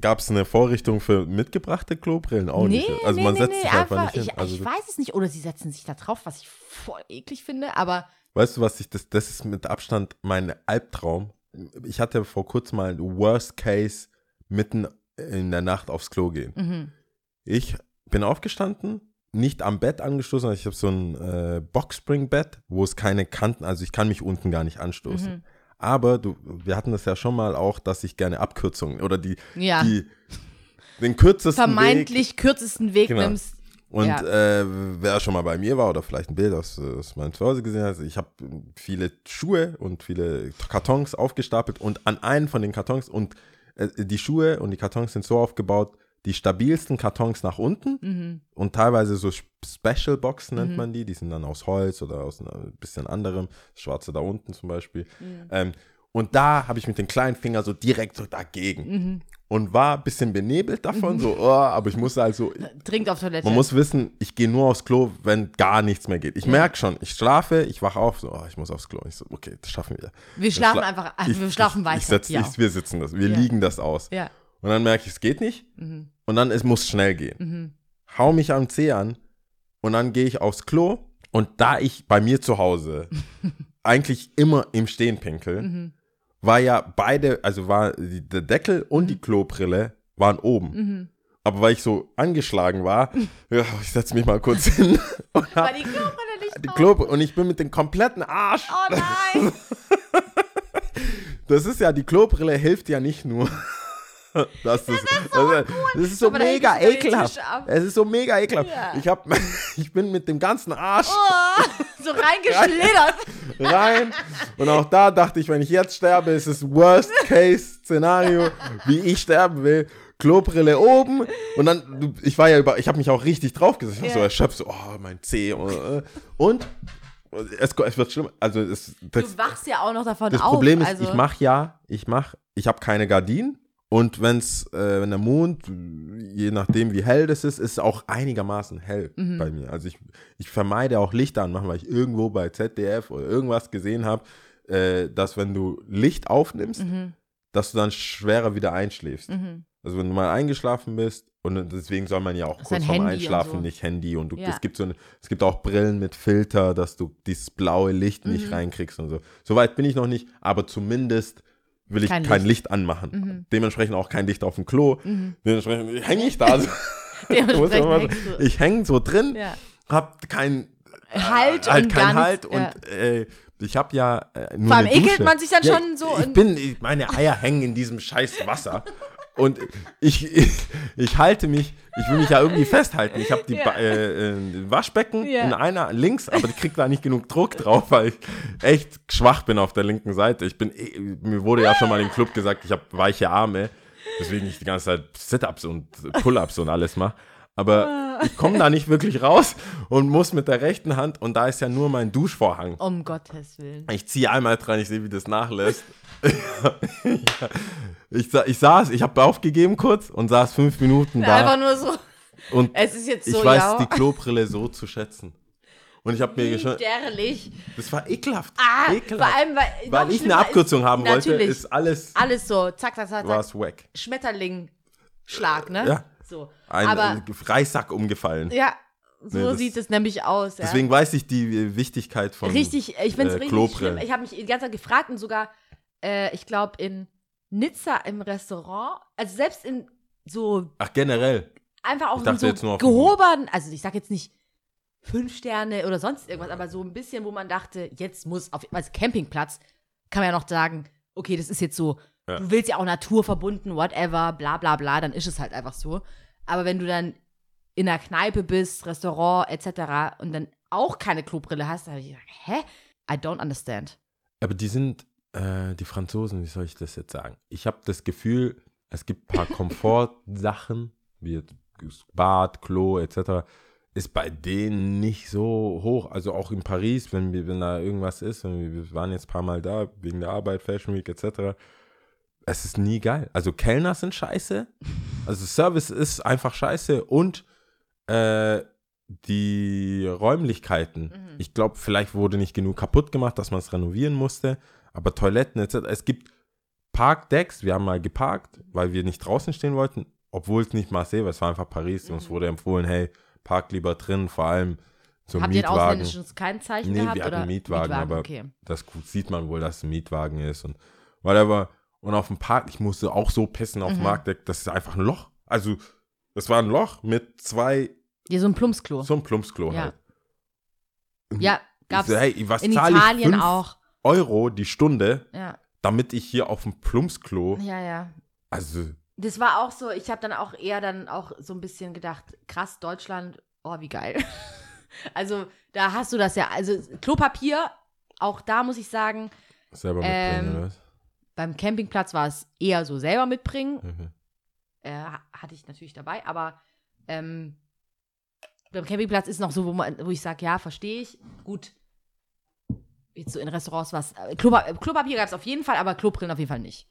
gab es eine Vorrichtung für mitgebrachte Klobrillen? Auch Nee, nicht. Also nee, man nee, setzt nee, sich einfach, nicht hin. Ich, Also, ich weiß es nicht. Oder sie setzen sich da drauf, was ich voll eklig finde. Aber Weißt du, was ich, das, das ist mit Abstand mein Albtraum. Ich hatte vor kurzem mal einen Worst Case mitten in der Nacht aufs Klo gehen. mhm. Ich bin aufgestanden, nicht am Bett angestoßen, also ich habe so ein äh, Boxspring-Bett, wo es keine Kanten, also ich kann mich unten gar nicht anstoßen. Mhm. Aber du, wir hatten das ja schon mal auch, dass ich gerne Abkürzungen oder die, Ja. die den kürzesten Weg vermeintlich kürzesten Weg Genau. nimmst. Und Ja. äh, wer schon mal bei mir war oder vielleicht ein Bild aus, aus meinem Zuhause gesehen hat, ich habe viele Schuhe und viele Kartons aufgestapelt und an einen von den Kartons und die Schuhe und die Kartons sind so aufgebaut, die stabilsten Kartons nach unten Mhm. und teilweise so Special Boxen nennt man die, die sind dann aus Holz oder aus ein bisschen anderem, das schwarze da unten zum Beispiel. Mhm. Ähm, und da habe ich mit den kleinen Finger so direkt so dagegen Mhm. Und war ein bisschen benebelt davon, so, oh, aber ich musste also, Dringend auf Toilette. man muss wissen, ich gehe nur aufs Klo, wenn gar nichts mehr geht. Ich merke schon, ich schlafe, ich wache auf, so, oh, ich muss aufs Klo. Ich so, okay, das schaffen wir. wir schlafen schla- einfach, [laughs] Ich, wir schlafen weiter. Ich setz, ja. ich, wir sitzen das, wir Ja. liegen das aus. ja. Und dann merke ich, es geht nicht. Mhm. Und dann, es muss schnell gehen. Mhm. Hau mich am Zeh an und dann gehe ich aufs Klo. Und da ich bei mir zu Hause [laughs] eigentlich immer im Stehen pinkel, Mhm. War ja beide, also war die, der Deckel und die Klobrille waren oben. Mhm. Aber weil ich so angeschlagen war, [laughs] ja, ich setze mich mal kurz hin [laughs] und hab Weil die Klobrille nicht die drauf. Klo und ich bin mit dem kompletten Arsch. Oh nein. [laughs] Das ist ja, die Klobrille hilft ja nicht nur. [laughs] Das, ist, das, das ist so Aber mega ekelhaft. Es ist so mega ekelhaft. Ja. Ich, hab, [laughs] ich bin mit dem ganzen Arsch Oh, so [laughs] reingeschlittert. rein. Und auch da dachte ich, wenn ich jetzt sterbe, ist es Worst-Case-Szenario, wie ich sterben will. Klobrille oben und dann, ich war ja über, ich habe mich auch richtig draufgesetzt. Ich war Ja. so erschöpft, so, oh, mein Zeh. Und, äh, und es, es wird schlimm. Also, es, das, Du wachst ja auch noch davon das auf. Problem ist, also, ich mache ja, ich mache, ich habe keine Gardinen und wenn's, äh, wenn der Mond, je nachdem wie hell das ist, ist es auch einigermaßen hell Mhm. bei mir. Also ich, ich vermeide auch Lichter anmachen, weil ich irgendwo bei ZDF oder irgendwas gesehen habe, äh, dass wenn du Licht aufnimmst, Mhm. dass du dann schwerer wieder einschläfst. Mhm. Also wenn du mal eingeschlafen bist und deswegen soll man ja auch Das kurz ein vorm Handy Einschlafen so. nicht Handy und du, Ja. es gibt so eine, es gibt auch Brillen mit Filter, dass du dieses blaue Licht nicht Mhm. reinkriegst und so. Soweit bin ich noch nicht, aber zumindest will ich Kein kein, Licht. Licht. anmachen. Mhm. Dementsprechend auch kein Licht auf dem Klo. Dementsprechend hänge ich da. so. [laughs] Dementsprechend [laughs] du. ich hänge so drin, Ja. hab kein Halt halt und kein Halt ja. und äh, ich habe ja äh, nur Vor allem ekelt man sich dann ja, schon so Ich in- bin, ich, meine Eier hängen in diesem scheiß Wasser [laughs] und ich, ich, ich halte mich, ich will mich ja irgendwie festhalten. Ich habe die Ja. Äh, äh, Waschbecken Ja. in einer links, aber die kriegt da nicht genug Druck drauf, weil ich echt schwach bin auf der linken Seite. Ich bin, eh- mir wurde ja schon mal im Club gesagt, ich habe weiche Arme, deswegen ich die ganze Zeit Sit-ups und Pull-ups und alles mache. Aber ich komme da nicht wirklich raus und muss mit der rechten Hand, und da ist ja nur mein Duschvorhang. Um Gottes Willen. Ich ziehe einmal dran, ich sehe, wie das nachlässt. [laughs] ich, ich saß, ich habe aufgegeben kurz und saß fünf Minuten Einfach da. nur so. Und Es ist jetzt ich so, weiß ja. die Klobrille so zu schätzen. Und ich habe mir Widerlich. das war ekelhaft. Ah, vor ekelhaft. allem, weil, Weil ich eine Abkürzung ist, haben wollte, ist alles, alles so, zack, zack, zack, war es wack. Schmetterling-Schlag, ne? Ja. So. Ein Aber, Reissack umgefallen. ja, so Nee, das- sieht es nämlich aus. Ja. Deswegen weiß ich die Wichtigkeit von richtig, ich finde es äh, richtig Klobrillen. schlimm. Ich habe mich die ganze Zeit gefragt und sogar, äh, ich glaube, in Nizza im Restaurant, also selbst in so Ach, generell. einfach auch in so gehobenen, also ich sag jetzt nicht fünf Sterne oder sonst irgendwas, aber so ein bisschen, wo man dachte, jetzt muss auf als Campingplatz kann man ja noch sagen, okay, das ist jetzt so, Ja. du willst ja auch naturverbunden, whatever, bla bla bla, dann ist es halt einfach so. Aber wenn du dann in einer Kneipe bist, Restaurant etc. und dann auch keine Klobrille hast, dann habe ich gesagt, hä? I don't understand. Aber die sind, äh, die Franzosen, wie soll ich das jetzt sagen? Ich habe das Gefühl, es gibt ein paar [laughs] Komfortsachen, wie jetzt Bad, Klo etc., ist bei denen nicht so hoch. Also auch in Paris, wenn, wir, wenn da irgendwas ist, wir, wir waren jetzt ein paar Mal da, wegen der Arbeit, Fashion Week etc., es ist nie geil. Also Kellner sind scheiße, also Service ist einfach scheiße und äh, die Räumlichkeiten. Mhm. Ich glaube, vielleicht wurde nicht genug kaputt gemacht, dass man es renovieren musste. Aber Toiletten etc. Es gibt Parkdecks. Wir haben mal geparkt, weil wir nicht draußen stehen wollten, obwohl es nicht Marseille war. Es war einfach Paris. Uns wurde empfohlen, hey, park lieber drin, vor allem zum Mhm. Habt ihr ein Mietwagen. ausländisches Kennzeichen Nee, gehabt? wir hatten oder? Mietwagen, aber okay. das sieht man wohl, dass es ein Mietwagen ist und whatever. Und auf dem Park, ich musste auch so pissen auf dem Mhm. Marktdeck, das ist einfach ein Loch. Also, das war ein Loch mit zwei, Ja, so ein Plumpsklo. so ein Plumpsklo Ja. halt. ja, Ich gab's so, hey, was in zahle ich? Italien Fünf auch. Euro die Stunde, Ja, damit ich hier auf dem Plumpsklo, ja, ja. also, Das war auch so, ich habe dann auch eher dann auch so ein bisschen gedacht, krass, Deutschland, oh, wie geil. [laughs] also, da hast du das ja, also Klopapier, auch da muss ich sagen, selber mitbringen, Ähm, oder was? Beim Campingplatz war es eher so selber mitbringen. Mhm. Äh, ha- hatte ich natürlich dabei, aber ähm, beim Campingplatz ist noch so, wo, man, wo ich sage, ja, verstehe ich. Gut. Jetzt so in Restaurants was. Äh, äh, Klopapier gab es auf jeden Fall, aber Klobrillen auf jeden Fall nicht.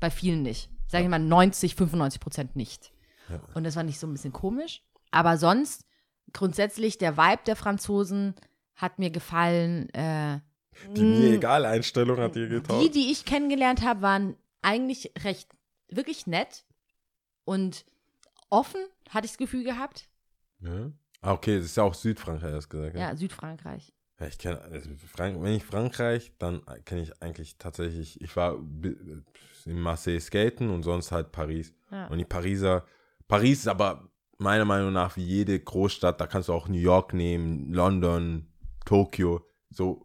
Bei vielen nicht. Sage ich mal 90, 95 Prozent nicht. Ja. Und das war nicht so ein bisschen komisch. Aber sonst, grundsätzlich, der Vibe der Franzosen hat mir gefallen. Äh, Die mir egal Einstellung hat dir die, getaugt. die ich kennengelernt habe, waren eigentlich recht, wirklich nett und offen, hatte ich das Gefühl gehabt. Ja. Ah, okay, das ist ja auch Südfrankreich, hast du gesagt. Ja, Südfrankreich. Ja, ich kenne, also Frank wenn ich Frankreich, dann kenne ich eigentlich tatsächlich, ich war in Marseille skaten und sonst halt Paris. Ja. Und die Pariser, Paris ist aber meiner Meinung nach wie jede Großstadt, da kannst du auch New York nehmen, London, Tokio, so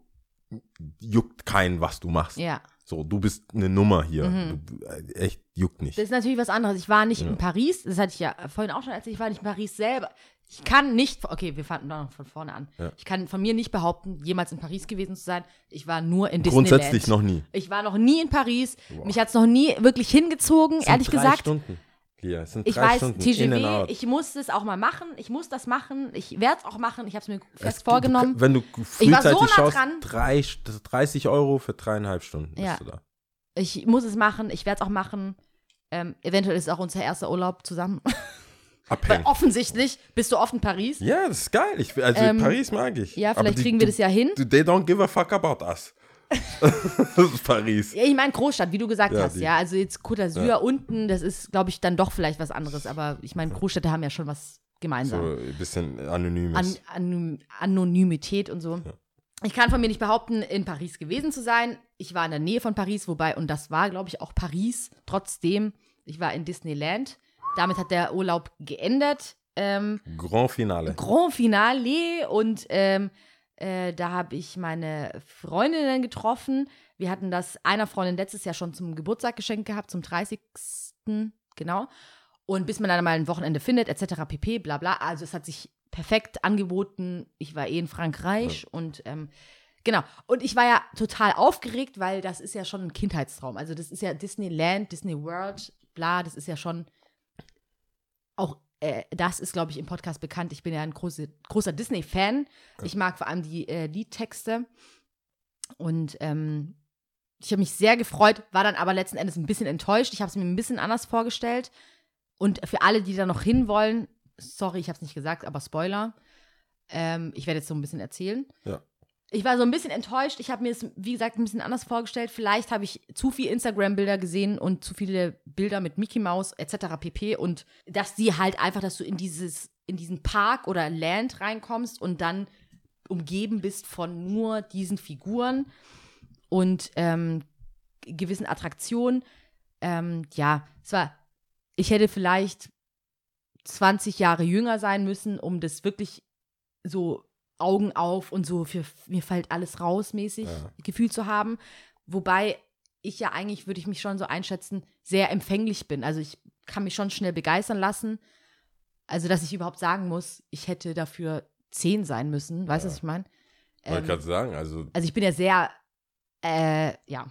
juckt keinen, was du machst. Ja, So, du bist eine Nummer hier. Mhm. Du, äh, echt juckt nicht. das ist natürlich was anderes. Ich war nicht Ja. in Paris, das hatte ich ja vorhin auch schon erzählt, ich war nicht in Paris selber. Ich kann nicht, okay, wir fangen noch von vorne an. Ja. Ich kann von mir nicht behaupten, jemals in Paris gewesen zu sein. Ich war nur in Disneyland. Grundsätzlich noch nie. Ich war noch nie in Paris. Wow. Mich hat es noch nie wirklich hingezogen, ehrlich drei gesagt. Stunden. Lia, es sind Ich drei weiß, Stunden. in and TGW, out. ich muss das auch mal machen. Ich muss das machen. Ich werde es auch machen. Ich habe es mir Es- fest du- vorgenommen. Du, wenn du war so frühzeitig nah schaust, dran. drei, 30 Euro für dreieinhalb Stunden Ja. bist du da. Ich muss es machen. Ich werde es auch machen. Ähm, eventuell ist es auch unser erster Urlaub zusammen. [laughs] Weil offensichtlich bist du oft in Paris. Ja, das ist geil. Ich, also Ähm, Paris mag ich. Ja, vielleicht die- kriegen wir du- das ja hin. du- They don't give a fuck about us. [laughs] Paris. Ja, ich meine Großstadt, wie du gesagt Ja, hast, die- ja. Also jetzt Côte d'Azur unten, das ist, glaube ich, dann doch vielleicht was anderes. Aber ich meine, Großstädte haben ja schon was gemeinsam. So ein bisschen anonymes. An, An Anonymität und so. Ich kann von mir nicht behaupten, in Paris gewesen zu sein. Ich war in der Nähe von Paris, wobei, und das war, glaube ich, auch Paris. Trotzdem, ich war in Disneyland. Damit hat der Urlaub geendet. Ähm, Grand Finale. Grand Finale und ähm, äh, da habe ich meine Freundinnen getroffen. Wir hatten das einer Freundin letztes Jahr schon zum Geburtstag geschenkt gehabt, zum 30. Genau. Und bis man dann mal ein Wochenende findet, etc. pp, bla bla. Also es hat sich perfekt angeboten. Ich war eh in Frankreich und ähm, genau. Und ich war ja total aufgeregt, weil das ist ja schon ein Kindheitstraum. Also das ist ja Disneyland, Disney World, bla, das ist ja schon auch äh, das ist, glaube ich, im Podcast bekannt. Ich bin ja ein große, großer Disney-Fan. Ich mag vor allem die äh, Liedtexte. Und ähm, ich habe mich sehr gefreut, war dann aber letzten Endes ein bisschen enttäuscht. Ich habe es mir ein bisschen anders vorgestellt. Und für alle, die da noch hinwollen, sorry, ich habe es nicht gesagt, aber Spoiler. Ähm, ich werde jetzt so ein bisschen erzählen. Ja. Ich war so ein bisschen enttäuscht. Ich habe mir es, wie gesagt, ein bisschen anders vorgestellt. Vielleicht habe ich zu viel Instagram-Bilder gesehen und zu viele Bilder mit Mickey Mouse etc. pp. Und dass die halt einfach, dass du in dieses, in diesen Park oder Land reinkommst und dann umgeben bist von nur diesen Figuren und ähm, gewissen Attraktionen. Ähm, ja, es war, ich hätte vielleicht 20 Jahre jünger sein müssen, um das wirklich so Augen auf und so für mir fällt alles raus mäßig Ja. Gefühl zu haben. Wobei ich ja eigentlich, würde ich mich schon so einschätzen, sehr empfänglich bin. Also ich kann mich schon schnell begeistern lassen. Also, dass ich überhaupt sagen muss, ich hätte dafür 10 sein müssen. Weißt du, was ich meine? Wollte Ähm, gerade sagen, also also ich bin ja sehr, äh, ja.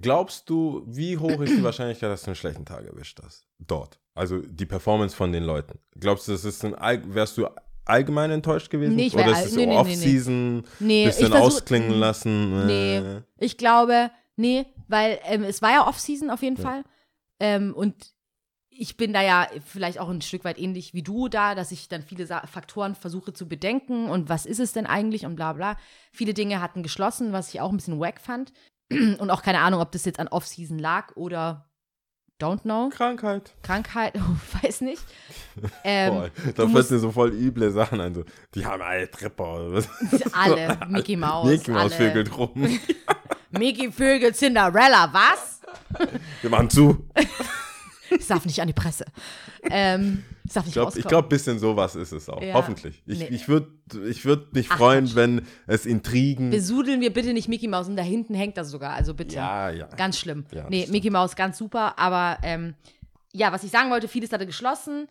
glaubst du, wie hoch ist die [clears throat] Wahrscheinlichkeit, dass du einen schlechten Tag erwischt hast? Dort. Also die Performance von den Leuten. Glaubst du, das ist ein, wärst du allgemein enttäuscht gewesen? Nee, ich Oder ist es nee, so nee, Off-Season, Nee, bisschen versuch- ausklingen lassen? Nee. Äh, Ich glaube, nee, weil ähm, es war ja Off-Season auf jeden Fall. Ähm, und ich bin da ja vielleicht auch ein Stück weit ähnlich wie du da, dass ich dann viele Sa Faktoren versuche zu bedenken und was ist es denn eigentlich und bla bla. Viele Dinge hatten geschlossen, was ich auch ein bisschen wack fand. [clears throat] Und auch keine Ahnung, ob das jetzt an Off-Season lag oder don't know. Krankheit. Krankheit, [laughs] oh, weiß nicht. [laughs] Ähm, Boah, da du fällt mir so voll üble Sachen ein. So, die haben alle was? [laughs] alle, Mickey Mouse. Mickey Mouse alle. vögelt rum. Mickey Vögel, Cinderella, was? Wir machen zu. Es darf nicht an die Presse. Ähm, darf nicht Ich glaube, rauskommen. glaub, ein bisschen sowas ist es auch. Ja. Hoffentlich. Ich, Nee. ich würde ich würd mich Ach, freuen, Quatsch. wenn es Intrigen. Besudeln wir bitte nicht Mickey Mouse und da hinten hängt das sogar, also bitte. Ja, ja. Ganz schlimm. Ja, nee. Mickey Mouse ganz super, aber ähm, ja, was ich sagen wollte, vieles hatte geschlossen.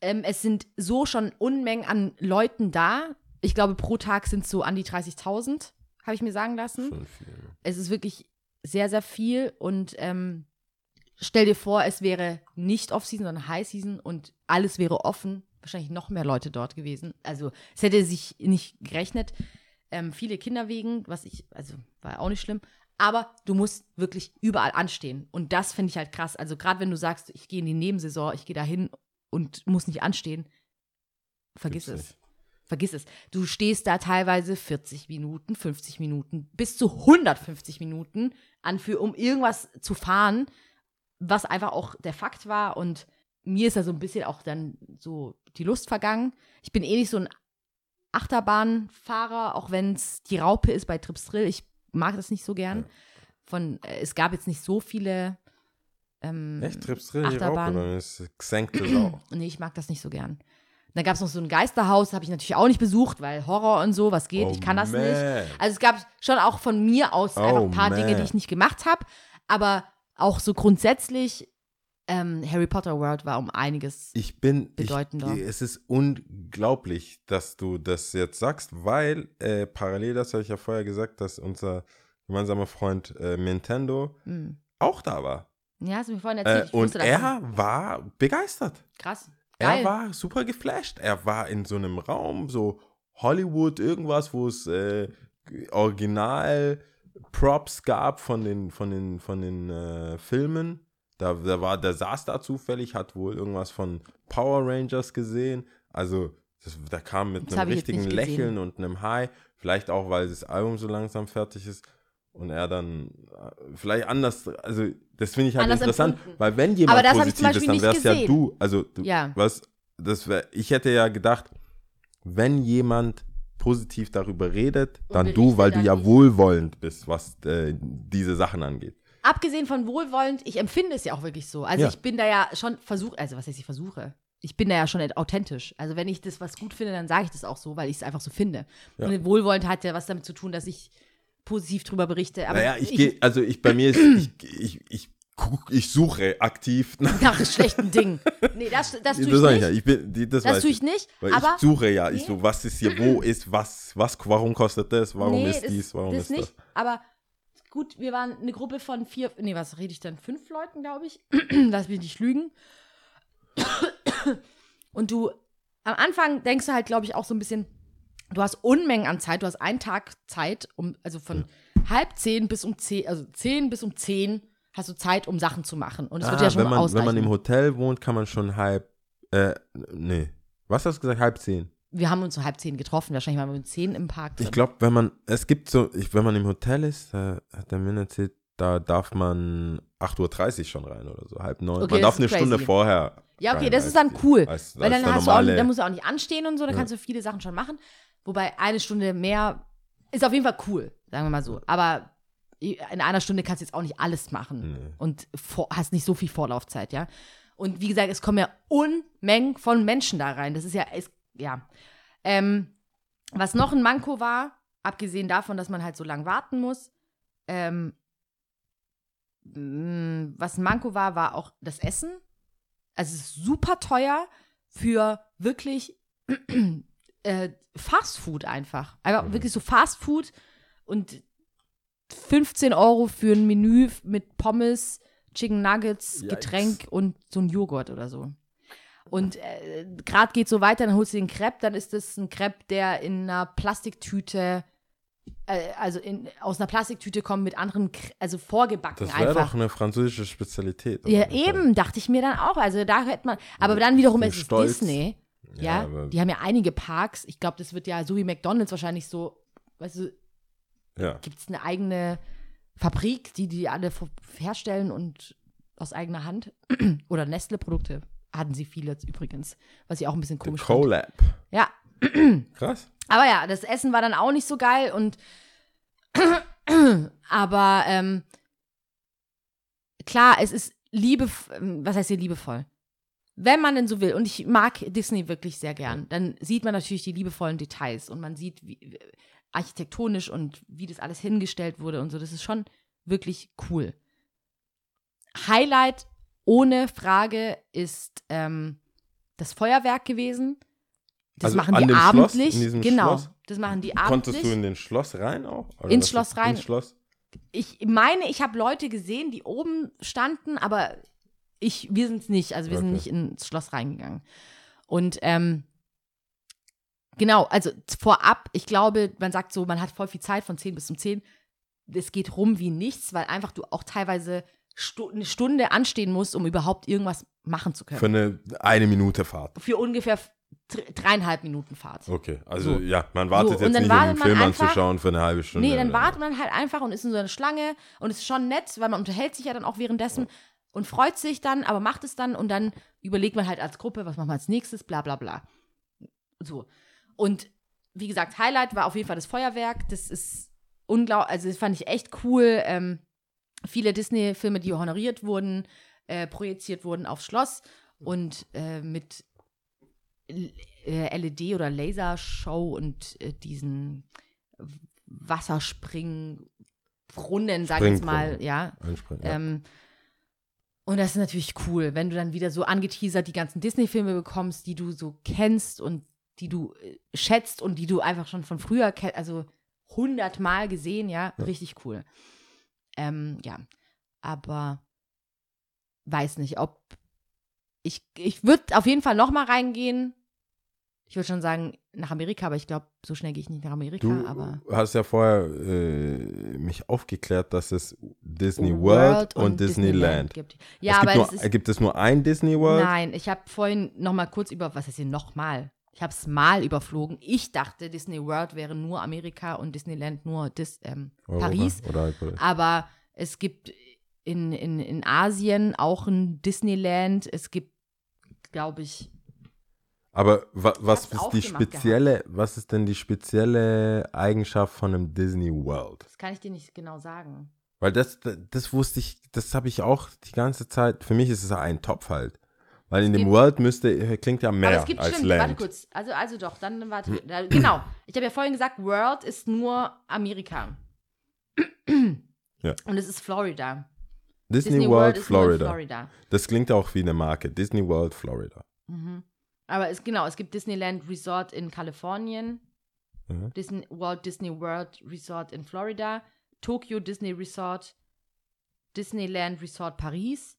Ähm, es sind so schon Unmengen an Leuten da. Ich glaube, pro Tag sind es so an die 30.000, habe ich mir sagen lassen. Schon viel. Es ist wirklich sehr, sehr viel und ähm, stell dir vor, es wäre nicht Off-Season, sondern High-Season und alles wäre offen. Wahrscheinlich noch mehr Leute dort gewesen. Also es hätte sich nicht gerechnet. Ähm, viele Kinder wegen, was ich, also war auch nicht schlimm. Aber du musst wirklich überall anstehen. Und das finde ich halt krass. Also gerade wenn du sagst, ich gehe in die Nebensaison, ich gehe da hin und muss nicht anstehen, vergiss Gibt's es. nicht. Vergiss es. Du stehst da teilweise 40 Minuten, 50 Minuten, bis zu 150 Minuten an für, um irgendwas zu fahren, was einfach auch der Fakt war. Und mir ist da so ein bisschen auch dann so die Lust vergangen. Ich bin eh nicht so ein Achterbahnfahrer, auch wenn es die Raupe ist bei Trips Drill. Ich mag das nicht so gern. Von, äh, es gab jetzt nicht so viele. Ähm, Echt? Trips drin, die Raupe? Achterbahn. Ist gesenkte Sau. [clears throat] Nee, ich mag das nicht so gern. Dann gab es noch so ein Geisterhaus, habe ich natürlich auch nicht besucht, weil Horror und so, was geht, Oh, ich kann das man. nicht. Also es gab schon auch von mir aus einfach Oh, ein paar Dinge, man. die ich nicht gemacht habe. Aber auch so grundsätzlich, ähm, Harry Potter World war um einiges. Ich bin. Bedeutender. Ich, es ist unglaublich, dass du das jetzt sagst, weil äh, parallel, das habe ich ja vorher gesagt, dass unser gemeinsamer Freund äh, Nintendo Hm. auch da war. Ja, hast du mir vorhin erzählt. Äh, und wusste das er war begeistert. Krass. Er Geil. war super geflasht. Er war in so einem Raum, so Hollywood, irgendwas, wo es äh, Original Props gab von den, von den, von den äh, Filmen. Da, da war, der saß da zufällig, hat wohl irgendwas von Power Rangers gesehen. Also, das, da kam mit Das einem richtigen. Lächeln und einem High. Vielleicht auch, weil das Album so langsam fertig ist. und er dann äh, vielleicht anders, also das finde ich halt Anders interessant, empfunden. weil wenn jemand Aber das positiv ist, dann nicht wär's ja du, also du, Ja. was, das wär, ich hätte ja gedacht, wenn jemand positiv darüber redet, Und dann du, weil du ja ich. wohlwollend bist, was äh, diese Sachen angeht. Abgesehen von wohlwollend, ich empfinde es ja auch wirklich so. Also Ja. ich bin da ja schon versucht, also was heißt ich versuche? Ich bin da ja schon authentisch. Also wenn ich das was gut finde, dann sage ich das auch so, weil ich es einfach so finde. Ja. Und wohlwollend hat ja was damit zu tun, dass ich positiv drüber berichte. Aber naja, ich gehe, also ich bei mir ist, ich, ich, ich, guck, ich suche aktiv nach. nach schlechten Dingen. Nee, das, das tue ich nicht. ja, ich bin, das, Das tue ich nicht. Weil aber ich suche ja, ich Nee. so, was ist hier, wo ist was, was, warum kostet das, warum nee, ist das, dies, warum das ist nicht. das? Aber gut, wir waren eine Gruppe von vier, nee, was rede ich denn? Fünf Leuten, glaube ich. [clears throat] Lass mich nicht lügen. [clears throat] Und du, am Anfang denkst du halt, glaube ich, auch so ein bisschen, du hast Unmengen an Zeit, du hast einen Tag Zeit, um, also von halb zehn bis um zehn, also zehn bis um zehn hast du Zeit, um Sachen zu machen. Und es wird Ah, ja schon wenn, man, wenn ausreichen. man im Hotel wohnt, kann man schon halb, äh, nee. Was hast du gesagt? Halb zehn. wir haben uns so halb zehn getroffen, wahrscheinlich waren wir um zehn im Park. Drin. Ich glaube, wenn man, es gibt so, ich, wenn man im Hotel ist, da hat der Min erzählt, da darf man 8.30 Uhr schon rein oder so, halb neun. Okay, man darf eine crazy. Stunde vorher. Ja, okay, rein, das ist dann cool. Als, Weil als dann der hast du auch, dann musst du auch nicht anstehen und so, dann Ja. kannst du viele Sachen schon machen. Wobei eine Stunde mehr ist auf jeden Fall cool, sagen wir mal so. Aber in einer Stunde kannst du jetzt auch nicht alles machen Nee. und vor, hast nicht so viel Vorlaufzeit, ja. Und wie gesagt, es kommen ja Unmengen von Menschen da rein. Das ist ja, ist, ja. Ähm, was noch ein Manko war, abgesehen davon, dass man halt so lang warten muss, ähm, mh, was ein Manko war, war auch das Essen. Also es ist super teuer für wirklich [clears throat] äh, Fast Food einfach. Einfach Mhm. wirklich so Fast Food und 15 Euro für ein Menü mit Pommes, Chicken Nuggets, Yikes. Getränk und so ein Joghurt oder so. Und äh, gerade geht so weiter, dann holst du den Crepe, dann ist das ein Crepe, der in einer Plastiktüte, äh, also in, aus einer Plastiktüte kommt mit anderen, also vorgebacken Das wäre einfach. doch eine französische Spezialität. Ja, eben, dachte ich mir dann auch. Also da hätte man, aber dann wiederum ist es stolz. Disney. Ja, Ja, die haben ja einige Parks. Ich glaube, das wird ja so wie McDonalds wahrscheinlich so, weißt du, Ja. gibt es eine eigene Fabrik, die die alle herstellen und aus eigener Hand. [clears throat] Oder Nestle-Produkte hatten sie viele übrigens, was ich auch ein bisschen komisch fand. Collab. Ja, [clears throat] Krass. aber ja, das Essen war dann auch nicht so geil und [clears throat] aber ähm, klar, es ist liebe, was heißt hier liebevoll? Wenn man denn so will, und ich mag Disney wirklich sehr gern, dann sieht man natürlich die liebevollen Details und man sieht, wie architektonisch und wie das alles hingestellt wurde und so. Das ist schon wirklich cool. Highlight ohne Frage ist ähm, das Feuerwerk gewesen. Das Also machen die Schloss, abendlich. diesem genau. Schloss? Das machen die Konntest abendlich. du in den Schloss rein auch? Oder Ins Schloss rein. Ins Schloss? ich meine, ich habe Leute gesehen, die oben standen, aber ich, wir sind es nicht. Also wir sind Okay. nicht ins Schloss reingegangen. Und ähm, genau, also vorab, ich glaube, man sagt so, man hat voll viel Zeit von 10 bis um 10. Es geht rum wie nichts, weil einfach du auch teilweise stu eine Stunde anstehen musst, um überhaupt irgendwas machen zu können. Für eine eine Minute Fahrt. Für ungefähr dr- dreieinhalb Minuten Fahrt. Okay, also So. ja, man wartet So, und jetzt dann nicht, um einen Film einfach- anzuschauen für eine halbe Stunde. Nee, dann wartet man halt einfach und ist in so einer Schlange und es ist schon nett, weil man unterhält sich ja dann auch währenddessen und freut sich dann, aber macht es dann und dann überlegt man halt als Gruppe, was machen wir als nächstes, bla bla bla. So. Und wie gesagt, Highlight war auf jeden Fall das Feuerwerk. Das ist unglaublich, also das fand ich echt cool. Ähm, viele Disney-Filme, die honoriert wurden, äh, projiziert wurden aufs Schloss und äh, mit L- äh, LED oder Lasershow und äh, diesen Wasserspringen Brunnen, sag ich jetzt mal, ja. Ähm, und das ist natürlich cool, wenn du dann wieder so angeteasert die ganzen Disney-Filme bekommst, die du so kennst und die du äh, schätzt und die du einfach schon von früher kennst, also hundertmal gesehen, ja, richtig cool. Ähm, ja, aber weiß nicht, ob ich, ich würde auf jeden Fall noch mal reingehen. Ich würde schon sagen, nach Amerika, aber ich glaube, so schnell gehe ich nicht nach Amerika, Du aber hast ja vorher äh, mich aufgeklärt, dass es Disney World, und, Disneyland. gibt. Ja, es gibt, aber nur, es ist gibt es nur ein Disney World? Nein, ich habe vorhin noch mal kurz über, was heißt hier nochmal? Ich habe es mal überflogen. Ich dachte, Disney World wäre nur Amerika und Disneyland nur Dis, ähm, Paris. Halt Paris. Aber es gibt in, in, in Asien auch ein Disneyland. Es gibt, glaube ich, Aber wa was ist die spezielle, was ist denn die spezielle Eigenschaft von einem Disney World? das kann ich dir nicht genau sagen. Weil das, das wusste ich, das habe ich auch die ganze Zeit. Für mich ist es ein Topf halt. Weil in dem World müsste, klingt ja Aber mehr es gibt als stimmt, warte Land. kurz. Also, also doch, dann warte. Da, genau. Ich habe ja vorhin gesagt, World ist nur Amerika. Ja. Und es ist Florida. Disney, World, ist nur in Florida. Florida. Das klingt auch wie eine Marke. Disney World Florida. Mhm. Aber es, genau, es gibt Disneyland Resort in Kalifornien, Mhm. Disney, Walt Disney World Resort in Florida, Tokyo Disney Resort, Disneyland Resort Paris.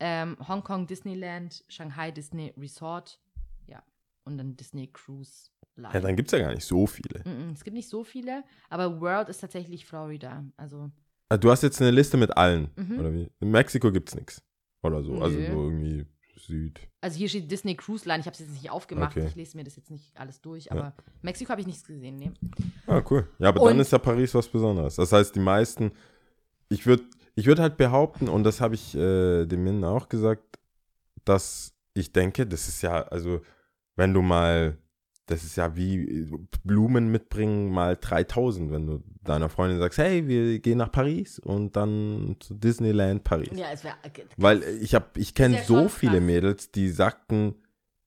Ähm, Hongkong Disneyland, Shanghai Disney Resort, ja, und dann Disney Cruise Line. Ja, dann gibt es ja gar nicht so viele. Mm, mm, es gibt nicht so viele, aber World ist tatsächlich Florida. Also, Ah, Du hast jetzt eine Liste mit allen, Mhm. oder wie? In Mexiko gibt es nichts. Oder so. Also Nö. so irgendwie Süd. also hier steht Disney Cruise Line. Ich habe es jetzt nicht aufgemacht. Okay. Ich lese mir das jetzt nicht alles durch, aber Mexiko habe ich nichts gesehen. Nee. Ah, cool. Ja, aber Und- dann ist ja Paris was Besonderes. Das heißt, die meisten, ich würde ich würd halt behaupten, und das habe ich äh, dem Min auch gesagt, dass ich denke, das ist ja, also, wenn du mal, das ist ja wie äh, Blumen mitbringen mal 3000, wenn du deiner Freundin sagst, hey, wir gehen nach Paris und dann zu Disneyland Paris. Ja, es wäre. Weil ich habe, ich kenne so viele krass. Mädels, die sagten,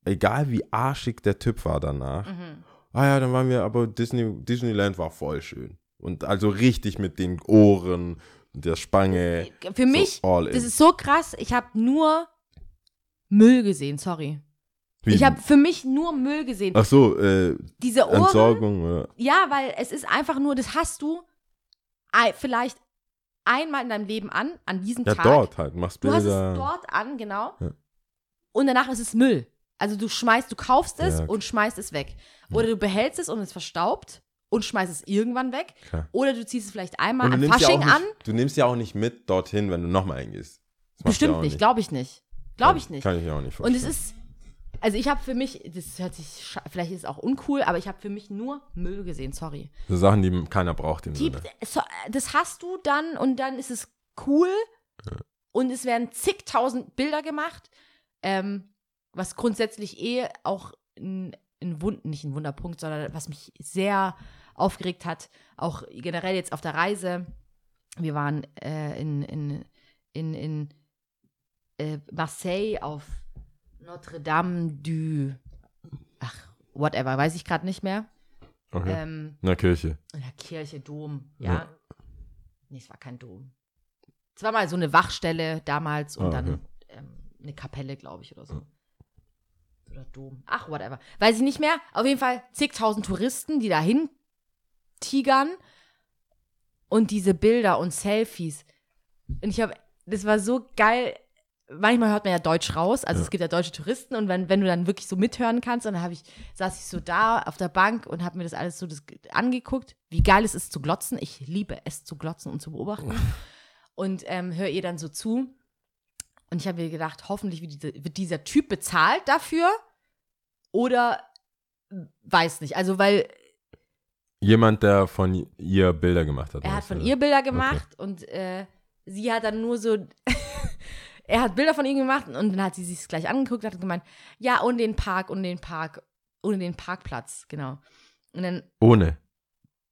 egal wie arschig der Typ war danach, Mhm. ah ja, dann waren wir, aber Disney, Disneyland war voll schön. Und also richtig mit den Ohren, der Spange. Für mich, all in. das ist so krass. Ich habe nur Müll gesehen, sorry. Wie? Ich habe für mich nur Müll gesehen. Ach so, äh, Diese Ohren. Entsorgung oder? Ja, weil es ist einfach nur, das hast du ei- vielleicht einmal in deinem Leben an, an diesem Ja, Tag. dort halt, machst Du hast Bilder. es dort an, genau. Ja. Und danach ist es Müll. Also du schmeißt, du kaufst es Ja, okay. und schmeißt es weg. Oder du behältst es und es verstaubt und schmeißt es irgendwann weg. Klar. Oder du ziehst es vielleicht einmal Und an ja Fasching auch nicht, an. du nimmst ja auch nicht mit dorthin, wenn du nochmal eingehst. Bestimmt ja nicht, glaube ich nicht. Glaube ich nicht. Kann ich auch nicht Und vorstellen. es ist, also ich habe für mich, das hört sich, vielleicht ist es auch uncool, aber ich habe für mich nur Müll gesehen, sorry. so Sachen, die keiner braucht im Die, Sinne. so, das hast du dann und dann ist es cool und es werden zigtausend Bilder gemacht, ähm, was grundsätzlich eh auch ein, ein Wund, nicht ein Wunderpunkt, sondern was mich sehr aufgeregt hat, auch generell jetzt auf der Reise. Wir waren äh, in, in, in, in äh, Marseille auf Notre Dame du, ach, whatever, weiß ich gerade nicht mehr. Okay. Ähm, In der Kirche. in der Kirche, Dom, ja. Ja. Nee, es war kein Dom. Es war mal so eine Wachstelle damals und Ah, dann okay. ähm, eine Kapelle, glaube ich, oder so. Oder Dom. Ach, whatever. Weiß ich nicht mehr. Auf jeden Fall zigtausend Touristen, die dahin tigern. Und diese Bilder und Selfies. Und ich habe, das war so geil. Manchmal hört man ja Deutsch raus, also Ja. es gibt ja deutsche Touristen und wenn, wenn du dann wirklich so mithören kannst, und dann habe ich, saß ich so da auf der Bank und habe mir das alles so das angeguckt, wie geil es ist zu glotzen. Ich liebe es zu glotzen und zu beobachten. Und ähm, höre ihr dann so zu. Und ich habe mir gedacht, hoffentlich wird, diese, wird dieser Typ bezahlt dafür oder weiß nicht. Also, weil Jemand, der von ihr Bilder gemacht hat. er hat von ihr Bilder gemacht und äh, sie hat dann nur so. [laughs] er hat Bilder von ihm gemacht und dann hat sie sich gleich angeguckt und hat gemeint, ja, und den Park und den Park und den Parkplatz, genau. Und dann, Ohne.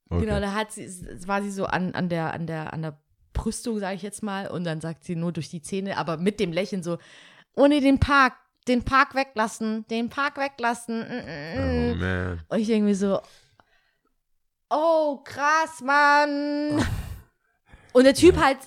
Okay. genau, da hat sie, war sie so an, an der, an der, an der Brüstung, sage ich jetzt mal, und dann sagt sie nur durch die Zähne, aber mit dem Lächeln so, ohne den Park, den Park weglassen, den Park weglassen. mm, mm, Oh mm. man. Und ich denke mir so, oh, krass, Mann. [laughs] Und der Typ halt,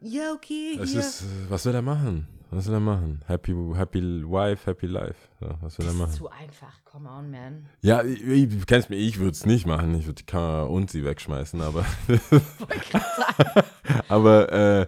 ja, okay, hier. ist, was will er machen? Was will er machen? Happy, happy wife, happy life. Ja, was will er das ist machen? zu einfach, come on, man. Ja, ich, ich, du kennst mich, ich würde es nicht machen. Ich würde die Kamera und sie wegschmeißen, aber. [laughs] Grad sagen. [laughs] aber, äh,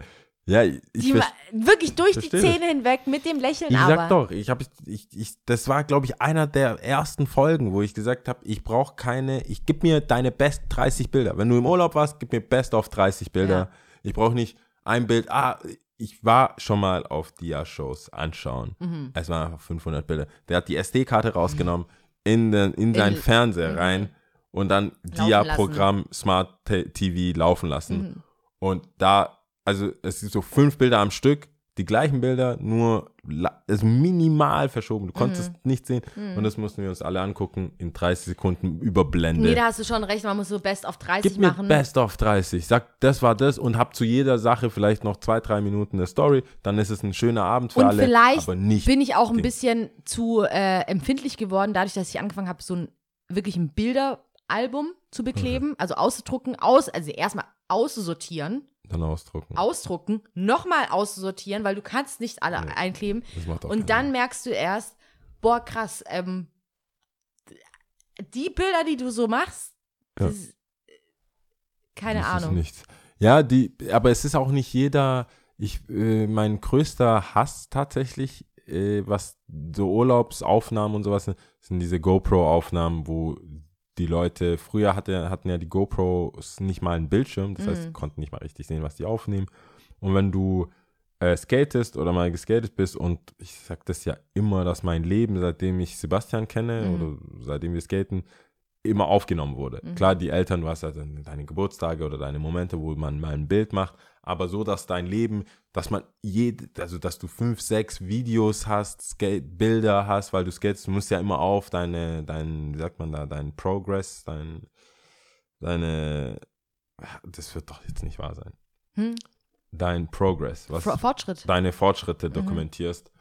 ja, ich, Die wirklich durch die versteh Zähne hinweg mit dem Lächeln, ich aber. sag doch, ich habe, ich, ich, das war, glaube ich, einer der ersten Folgen, wo ich gesagt habe, ich brauche keine, ich gib mir deine best 30 Bilder. Wenn du im Urlaub warst, gib mir best auf 30 Bilder. Ja. Ich brauche nicht ein Bild, ah, ich war schon mal auf Dia-Shows anschauen. Mhm. Es waren einfach 500 Bilder. Der hat die SD-Karte rausgenommen, in, den, in seinen In- Fernseher Mhm. rein und dann Laufen Dia-Programm Smart TV laufen lassen. Mhm. Und da, also es sind so fünf Bilder am Stück, die gleichen Bilder, nur also minimal verschoben. Du konntest Mhm. nicht sehen. Und das mussten wir uns alle angucken, in 30 Sekunden überblendet. Nee, da hast du schon recht, man muss so Best of 30 Gib mir machen. Best of 30. Sag, das war das und hab zu jeder Sache vielleicht noch zwei, drei Minuten eine Story. Dann ist es ein schöner Abend für Und alle. vielleicht aber nicht. bin ich auch ein bisschen zu äh, empfindlich geworden, dadurch, dass ich angefangen habe, so ein wirklich ein Bilderalbum zu bekleben, also auszudrucken, aus, also erstmal auszusortieren, Dann ausdrucken. ausdrucken, nochmal auszusortieren, weil du kannst nicht alle Nee. einkleben. Das macht auch Und dann Sinn. merkst du erst, boah, krass, ähm, die Bilder, die du so machst, Ja. das ist, keine Das ist Ahnung. nichts. Ja, die, aber es ist auch nicht jeder. Ich, äh, mein größter Hass tatsächlich, äh, was so Urlaubsaufnahmen und sowas sind, sind diese GoPro-Aufnahmen, wo die Leute, früher hatte, hatten ja die GoPros nicht mal einen Bildschirm, das heißt, Mhm. konnten nicht mal richtig sehen, was die aufnehmen. Und wenn du äh, skatest oder mal geskatet bist und ich sag das ja immer, dass mein Leben, seitdem ich Sebastian kenne Mhm. oder seitdem wir skaten, immer aufgenommen wurde. Mhm. Klar, die Eltern, du hast ja dann deine Geburtstage oder deine Momente, wo man mal ein Bild macht, aber so, dass dein Leben, dass man jede, also dass du fünf, sechs Videos hast, Skate, Bilder hast, weil du skatest, du musst ja immer auf deine, dein, wie sagt man da, dein Progress, dein, deine, das wird doch jetzt nicht wahr sein. Hm? Dein Progress, was For- Fortschritt. deine Fortschritte Mhm. dokumentierst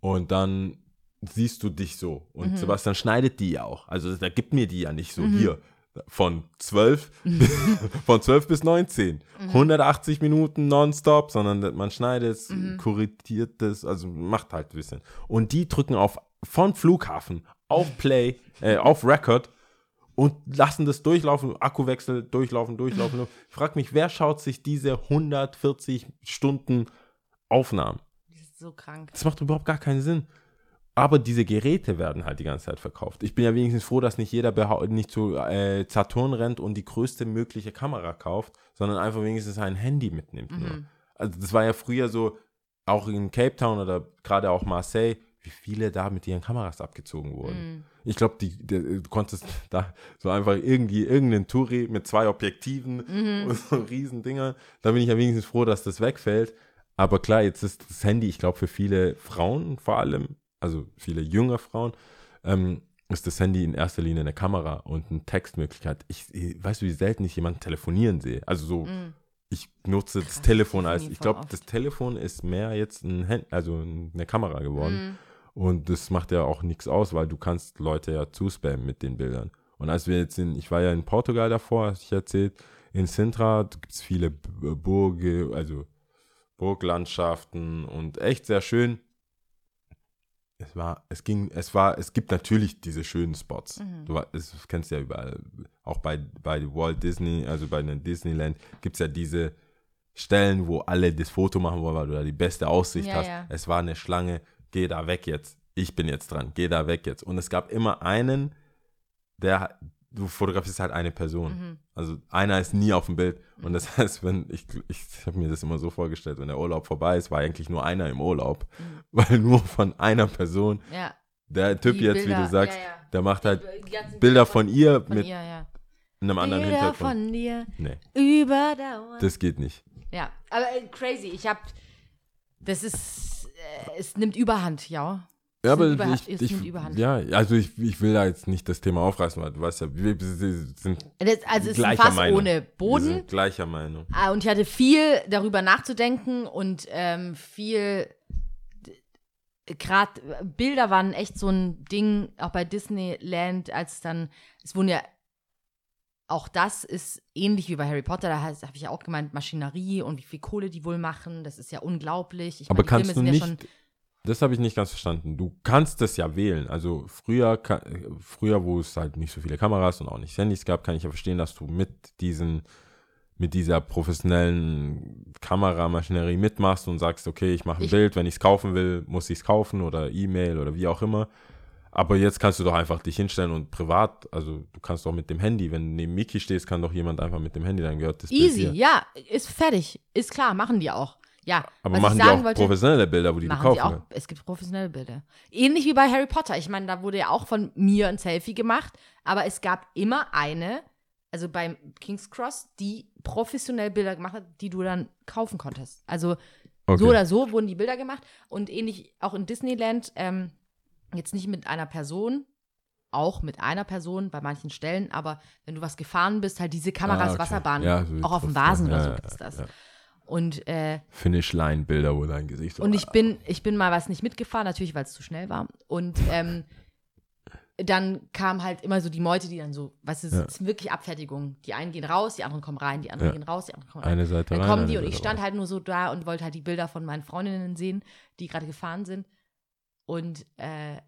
und dann siehst du dich so. Und Mhm. Sebastian schneidet die ja auch. Also da gibt mir die ja nicht so Mhm. hier. Von 12, [laughs] von 12 bis 19. Mhm. 180 Minuten nonstop, sondern man schneidet es, Mhm. korrigiert es, also macht halt ein bisschen. Und die drücken auf von Flughafen auf Play, äh, auf Record und lassen das durchlaufen, Akkuwechsel, durchlaufen, durchlaufen. Ich frage mich, wer schaut sich diese 140 Stunden Aufnahmen? Das ist so krank. Das macht überhaupt gar keinen Sinn. Aber diese Geräte werden halt die ganze Zeit verkauft. Ich bin ja wenigstens froh, dass nicht jeder nicht zu äh, Saturn rennt und die größte mögliche Kamera kauft, sondern einfach wenigstens ein Handy mitnimmt. Mhm. Also das war ja früher so, auch in Cape Town oder gerade auch Marseille, wie viele da mit ihren Kameras abgezogen wurden. Mhm. Ich glaube, du konntest [laughs] da so einfach irgendwie irgendeinen Touri mit zwei Objektiven Mhm. und so riesen Dinger. Da bin ich ja wenigstens froh, dass das wegfällt. Aber klar, jetzt ist das Handy, ich glaube, für viele Frauen vor allem, also viele junge Frauen, ähm, ist das Handy in erster Linie eine Kamera und eine Textmöglichkeit. Ich, ich weißt du, wie selten ich jemanden telefonieren sehe. Also so, Mhm. ich nutze das Krass, Telefon das als, sehe ich glaube, das Telefon ist mehr jetzt ein Hand, also eine Kamera geworden. Mhm. Und das macht ja auch nichts aus, weil du kannst Leute ja zuspammen mit den Bildern. Und als wir jetzt in, ich war ja in Portugal davor, hast ich erzählt, in Sintra gibt es viele Burge, also Burglandschaften und echt sehr schön. Es war, es ging, es war, es gibt natürlich diese schönen Spots. Mhm. Du es, kennst ja überall. Auch bei, bei Walt Disney, also bei einem Disneyland, gibt es ja diese Stellen, wo alle das Foto machen wollen, weil du da die beste Aussicht Ja, hast. ja. Es war eine Schlange, geh da weg jetzt. Ich bin jetzt dran, geh da weg jetzt. Und es gab immer einen, der, du fotografierst halt eine Person. Mhm. Also einer ist nie auf dem Bild. Und das [laughs] heißt, wenn ich, ich habe mir das immer so vorgestellt, wenn der Urlaub vorbei ist, war eigentlich nur einer im Urlaub. Mhm. [laughs] Weil nur von einer Person, Ja. der Typ Die jetzt, wie Bilder, du sagst, ja, ja. der macht halt ganzen Bilder von ihr von mit ihr, ja. einem anderen Bilder Hintergrund. von dir Nee, überdauern. das geht nicht. ja, aber äh, crazy. Ich hab, das ist, äh, es nimmt Überhand, ja. Ja, aber ich, ich, Überhand. ja, also ich, ich will da jetzt nicht das Thema aufreißen, weil du weißt ja, wir sind Das, also es ist ein gleicher Fass Meinung. ohne Wir Boden. sind gleicher Meinung. Ah, Und ich hatte viel darüber nachzudenken und ähm, viel, gerade Bilder waren echt so ein Ding, auch bei Disneyland, als dann, es wurden ja, auch das ist ähnlich wie bei Harry Potter, da habe ich ja auch gemeint, Maschinerie und wie viel Kohle die wohl machen, das ist ja unglaublich. Ich Aber meine, kannst du nicht, ja das habe ich nicht ganz verstanden. Du kannst es ja wählen. Also früher, früher, wo es halt nicht so viele Kameras und auch nicht Handys gab, kann ich ja verstehen, dass du mit diesen, mit dieser professionellen Kameramaschinerie mitmachst und sagst, okay, ich mache ein Ich- Bild, wenn ich es kaufen will, muss ich es kaufen oder E-Mail oder wie auch immer. Aber jetzt kannst du doch einfach dich hinstellen und privat, also du kannst doch mit dem Handy, wenn du neben Miki stehst, kann doch jemand einfach mit dem Handy, dann gehört das easy, ja, ist fertig, ist klar, machen die auch. Ja, Aber machen die auch wollte, professionelle Bilder, wo die, die machen kaufen? sie auch. Es gibt professionelle Bilder. Ähnlich wie bei Harry Potter. Ich meine, da wurde ja auch von mir ein Selfie gemacht, aber es gab immer eine, also beim King's Cross, die professionell Bilder gemacht hat, die du dann kaufen konntest. Also Okay. so oder so wurden die Bilder gemacht und ähnlich auch in Disneyland, ähm, jetzt nicht mit einer Person, auch mit einer Person bei manchen Stellen, aber wenn du was gefahren bist, halt diese Kameras, Ah, okay. Wasserbahnen, Ja, so auch auf dem Vasen man. oder Ja, so ja, gibt es das. ja. Und äh, Finish-Line-Bilder, wo dein Gesicht so. und ich bin, ich bin mal was nicht mitgefahren, natürlich, weil es zu schnell war. Und ähm, dann kam halt immer so die Meute, die dann so, du, es Ja. ist wirklich Abfertigung. Die einen gehen raus, die anderen kommen rein, die anderen Ja. gehen raus, die anderen kommen rein. Eine Seite Dann rein, kommen die und ich stand raus. halt nur so da und wollte halt die Bilder von meinen Freundinnen sehen, die gerade gefahren sind. Und äh,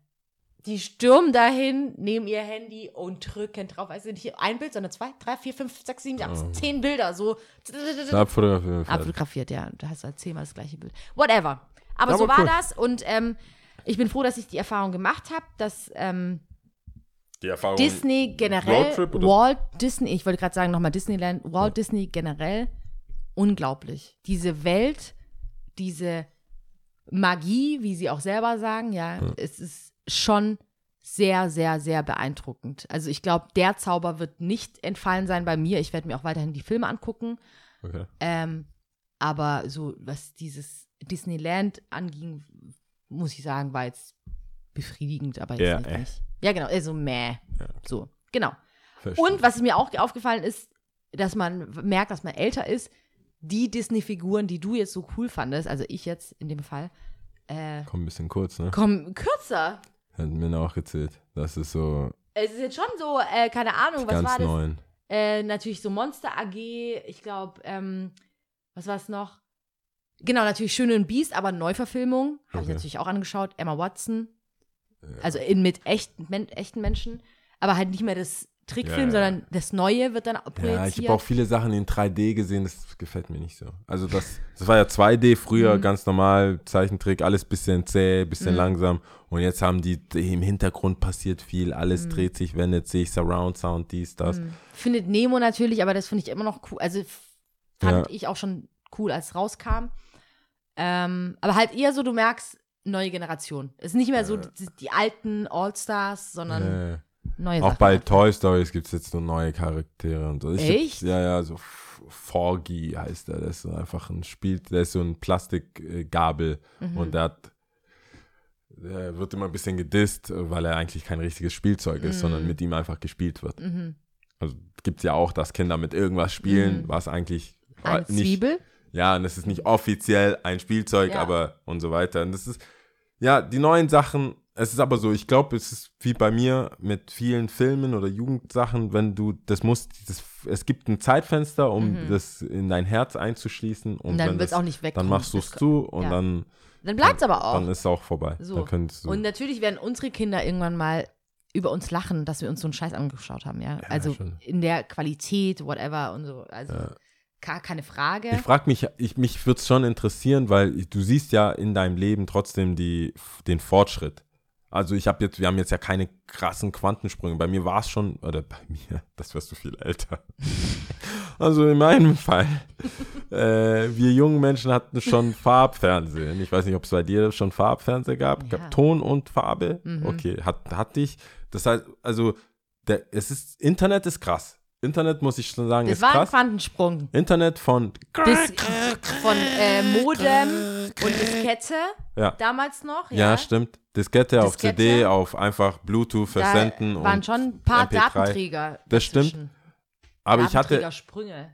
die stürmen dahin, nehmen ihr Handy und drücken drauf. Also nicht ein Bild, sondern zwei, drei, vier, fünf, sechs, sieben, acht, Oh. zehn Bilder. So Abfotografieren. fertig. abfotografiert, ja. Da hast du halt zehnmal das gleiche Bild. Whatever. Aber Aber so war cool. das und ähm, ich bin froh, dass ich die Erfahrung gemacht habe, dass ähm, Die Erfahrung. Disney generell, Roadtrip oder? Walt Disney, ich wollte gerade sagen nochmal Disneyland, Walt Disney generell, unglaublich. Diese Welt, diese Magie, wie sie auch selber sagen, ja, es ist schon sehr, sehr, sehr beeindruckend. Also ich glaube, der Zauber wird nicht entfallen sein bei mir. Ich werde mir auch weiterhin die Filme angucken. Okay. Ähm, aber so, was dieses Disneyland anging, muss ich sagen, war jetzt befriedigend, aber jetzt Ja, nicht, äh. Ja, genau, also meh. So, genau. Verstehe. Und was mir auch aufgefallen ist, dass man merkt, dass man älter ist, die Disney-Figuren, die du jetzt so cool fandest, also ich jetzt in dem Fall, äh, Kommt ein bisschen kurz, ne? kommen kürzer. Hat mir auch erzählt. Das ist so Es ist jetzt schon so, äh, keine Ahnung, was ganz war das? neuen. Äh, natürlich so Monster AG, ich glaube, ähm, was war es noch? Genau, natürlich Schöne und Biest, aber Neuverfilmung. Habe ich Okay. natürlich auch angeschaut. Emma Watson. Also in, mit echten, men echten Menschen. Aber halt nicht mehr das Trickfilm, Ja, ja. sondern das Neue wird dann projiziert. Ja, ich habe auch viele Sachen in 3D gesehen, das gefällt mir nicht so. Also das, das war ja 2D früher, Mhm. ganz normal, Zeichentrick, alles bisschen zäh, bisschen Mhm. langsam. Und jetzt haben die, im Hintergrund passiert viel, alles Mhm. dreht sich, wendet sich, Surround Sound, dies, das. Mhm. Findet Nemo natürlich, aber das finde ich immer noch cool. Also fand Ja. ich auch schon cool, als es rauskam. Ähm, aber halt eher so, du merkst, neue Generation. Es ist nicht mehr so die, die alten All-Stars, sondern neue auch Sachen. bei Toy Stories gibt es jetzt so neue Charaktere und so. Ich Echt? Ja, ja, so Forgy heißt er. Der ist so einfach ein Spiel, der ist so ein Plastikgabel Mhm. und der hat der wird immer ein bisschen gedisst, weil er eigentlich kein richtiges Spielzeug ist, sondern mit ihm einfach gespielt wird. Mhm. Also gibt es ja auch, dass Kinder mit irgendwas spielen, Mhm. was eigentlich Eine nicht, Zwiebel? ja, und es ist nicht offiziell ein Spielzeug, Ja. aber und so weiter. Und das ist, ja, die neuen Sachen, es ist aber so, ich glaube, es ist wie bei mir mit vielen Filmen oder Jugendsachen, wenn du, das muss, das, es gibt ein Zeitfenster, um das in dein Herz einzuschließen. Und, Mhm. Und dann wird es auch nicht weg. Dann machst du es zu und ja. dann, Dann bleibt es aber auch. dann ist es auch vorbei. So. Und natürlich werden unsere Kinder irgendwann mal über uns lachen, dass wir uns so einen Scheiß angeschaut haben, ja. also schon. in der Qualität, whatever und so. Also gar keine Frage. Ich frage mich, ich, mich würde es schon interessieren, weil du siehst ja in deinem Leben trotzdem die, den Fortschritt. Also ich habe jetzt, wir haben jetzt ja keine krassen Quantensprünge. Bei mir war es schon, oder bei [laughs] mir, das wirst du viel älter. [laughs] Also in meinem Fall, äh, wir jungen Menschen hatten schon Farbfernsehen. Ich weiß nicht, ob es bei dir schon Farbfernsehen gab. Ja. Gab Ton und Farbe. Mhm. Okay, hat, hatte ich. Das heißt, also der, es ist, Internet ist krass. Internet muss ich schon sagen, das ist war ein krass. Quantensprung. Internet von Das, von äh, Modem und Diskette Ja. damals noch. Ja, Ja, stimmt. Diskette auf Diskette. CD, auf einfach Bluetooth Da versenden. waren und schon ein paar MP3. Datenträger. Das stimmt. dazwischen. Aber ich hatte, Datenträgersprünge.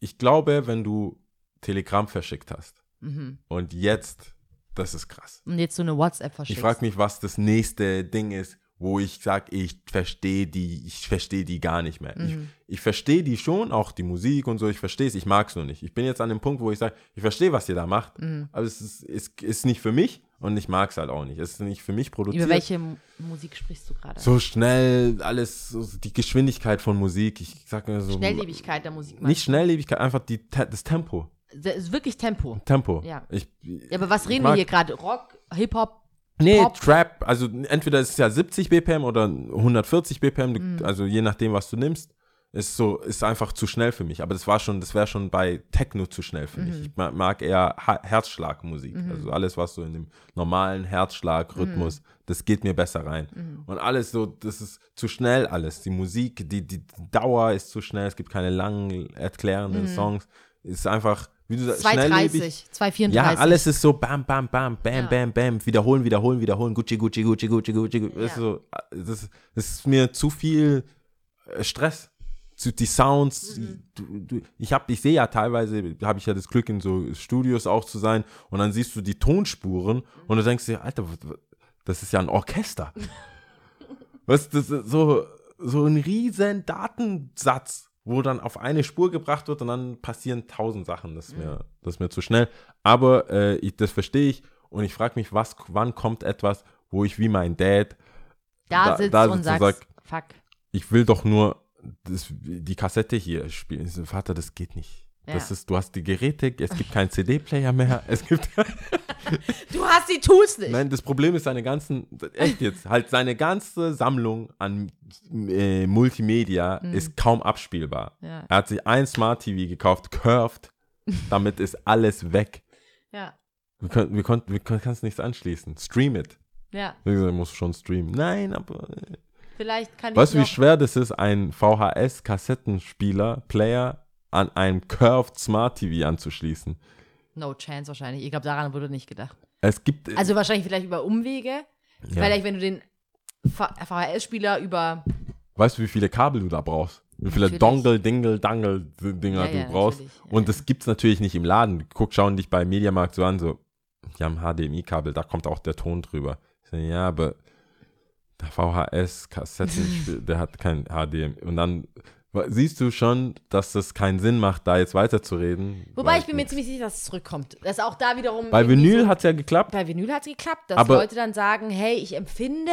ich glaube, wenn du Telegramm verschickt hast Mhm. und jetzt, das ist krass. Und jetzt so eine WhatsApp verschickt. Ich frage mich, was das nächste Ding ist, wo ich sage, ich verstehe die, ich verstehe die gar nicht mehr. Ich, Mhm. ich verstehe die schon, auch die Musik und so, ich verstehe es, ich mag es nur nicht. Ich bin jetzt an dem Punkt, wo ich sage, ich verstehe, was ihr da macht, Mhm. aber es ist, ist, ist nicht für mich und ich mag es halt auch nicht. Es ist nicht für mich produziert. Über welche Musik sprichst du gerade? So schnell, alles, so die Geschwindigkeit von Musik. Ich sag mir so. Schnelllebigkeit der Musik. Nicht Schnelllebigkeit, einfach die, das Tempo. Das ist wirklich Tempo. Tempo. Ja. Ich, Ja, aber was ich reden wir hier gerade? Rock, Hip-Hop? Nee, Pop? Trap. Also entweder ist es ja 70 BPM oder 140 BPM, du- also je nachdem, was du nimmst. ist so, ist einfach zu schnell für mich. Aber das war schon, das wäre schon bei Techno zu schnell für mich. Ich ma- mag eher Herzschlagmusik. Also alles, was so in dem normalen Herzschlag-Rhythmus, das geht mir besser rein. Und alles so, das ist zu schnell alles. Die Musik, die, die Dauer ist zu schnell. Es gibt keine langen, erklärenden Songs. Es ist einfach, wie du sagst, schnelllebig. 2,34, 2,34. Ja, alles ist so bam, bam, bam, bam, Ja. bam, bam, wiederholen, wiederholen, wiederholen, Gucci, Gucci, Gucci, Gucci, Gucci, Gucci. Das, ist Ja. so, das, das ist mir zu viel äh, Stress. Die Sounds, Mhm. du, du, ich habe, ich sehe ja teilweise, habe ich ja das Glück in so Studios auch zu sein und dann siehst du die Tonspuren und du denkst dir, Alter, das ist ja ein Orchester. [laughs] Was, das ist so, so ein riesen Datensatz, wo dann auf eine Spur gebracht wird und dann passieren tausend Sachen. Das ist mir, das ist mir zu schnell. Aber äh, ich, das verstehe ich und ich frage mich, was, wann kommt etwas, wo ich wie mein Dad Da, da- sitzt da und sitzt und sagst, sagt- fuck. ich will doch nur das, die Kassette hier spielen. Vater, das geht nicht. Das Ja. ist, du hast die Geräte, es gibt keinen CD-Player mehr. [laughs] Es gibt, Du hast die Tools nicht. nein, das Problem ist seine ganzen, echt jetzt, halt seine ganze Sammlung an äh, Multimedia ist kaum abspielbar. Mhm. Ja. Er hat sich ein Smart TV gekauft, curved, damit ist alles weg. Ja, Wir können, wir konnten, wir können, kannst nichts anschließen. Stream it. ja. Gesagt, muss schon streamen. Nein, aber äh, Vielleicht kann Weißt ich du, wie schwer das ist, einen VHS-Kassettenspieler, Player an einem Curved Smart TV anzuschließen? No chance wahrscheinlich. Ich glaube, daran wurde nicht gedacht. Es gibt. Also wahrscheinlich vielleicht über Umwege. ja. Vielleicht, wenn du den VHS-Spieler über. Weißt du, wie viele Kabel du da brauchst? Wie viele Natürlich. Dongle, Dingle, Dangle Dinger Ja, ja, du brauchst? Ja, Und ja. das gibt's natürlich nicht im Laden. Guck, schauen dich bei Mediamarkt so an, so, die haben HDMI-Kabel, da kommt auch der Ton drüber. Ja, aber der VHS-Kassettenspiel, [laughs] der hat kein HDMI. Und dann siehst du schon, dass das keinen Sinn macht, da jetzt weiterzureden. Wobei ich bin mir ziemlich sicher, dass es zurückkommt. Dass auch da wiederum. Bei Vinyl so, hat's ja geklappt. Bei Vinyl hat es geklappt, dass Aber- Leute dann sagen, hey, ich empfinde,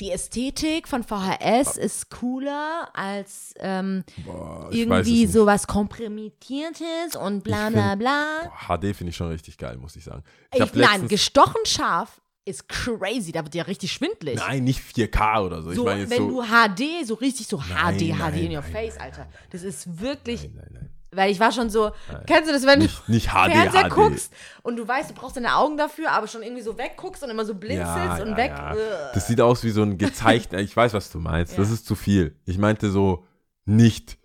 die Ästhetik von VHS ist cooler als ähm, Boah, es irgendwie sowas Komprimiertes und bla bla bla. Boah, HD finde ich schon richtig geil, muss ich sagen. Ich Ich, nein, gestochen scharf ist crazy. Da wird ja richtig schwindlig. Nein, nicht 4K oder so. So, ich meine jetzt wenn so. du HD, so richtig so Nein, HD, nein, HD in your nein, face, Alter. Das ist wirklich, nein, nein, nein. weil ich war schon so, kennst du das, wenn Nicht, nicht du HD, Fernseher HD. guckst und du weißt, du brauchst deine Augen dafür, aber schon irgendwie so wegguckst und immer so blinzelst Ja, und ja, weg. ja. Das sieht aus wie so ein gezeichnet. ich weiß, was du meinst. Das ist zu viel. Ich meinte so nicht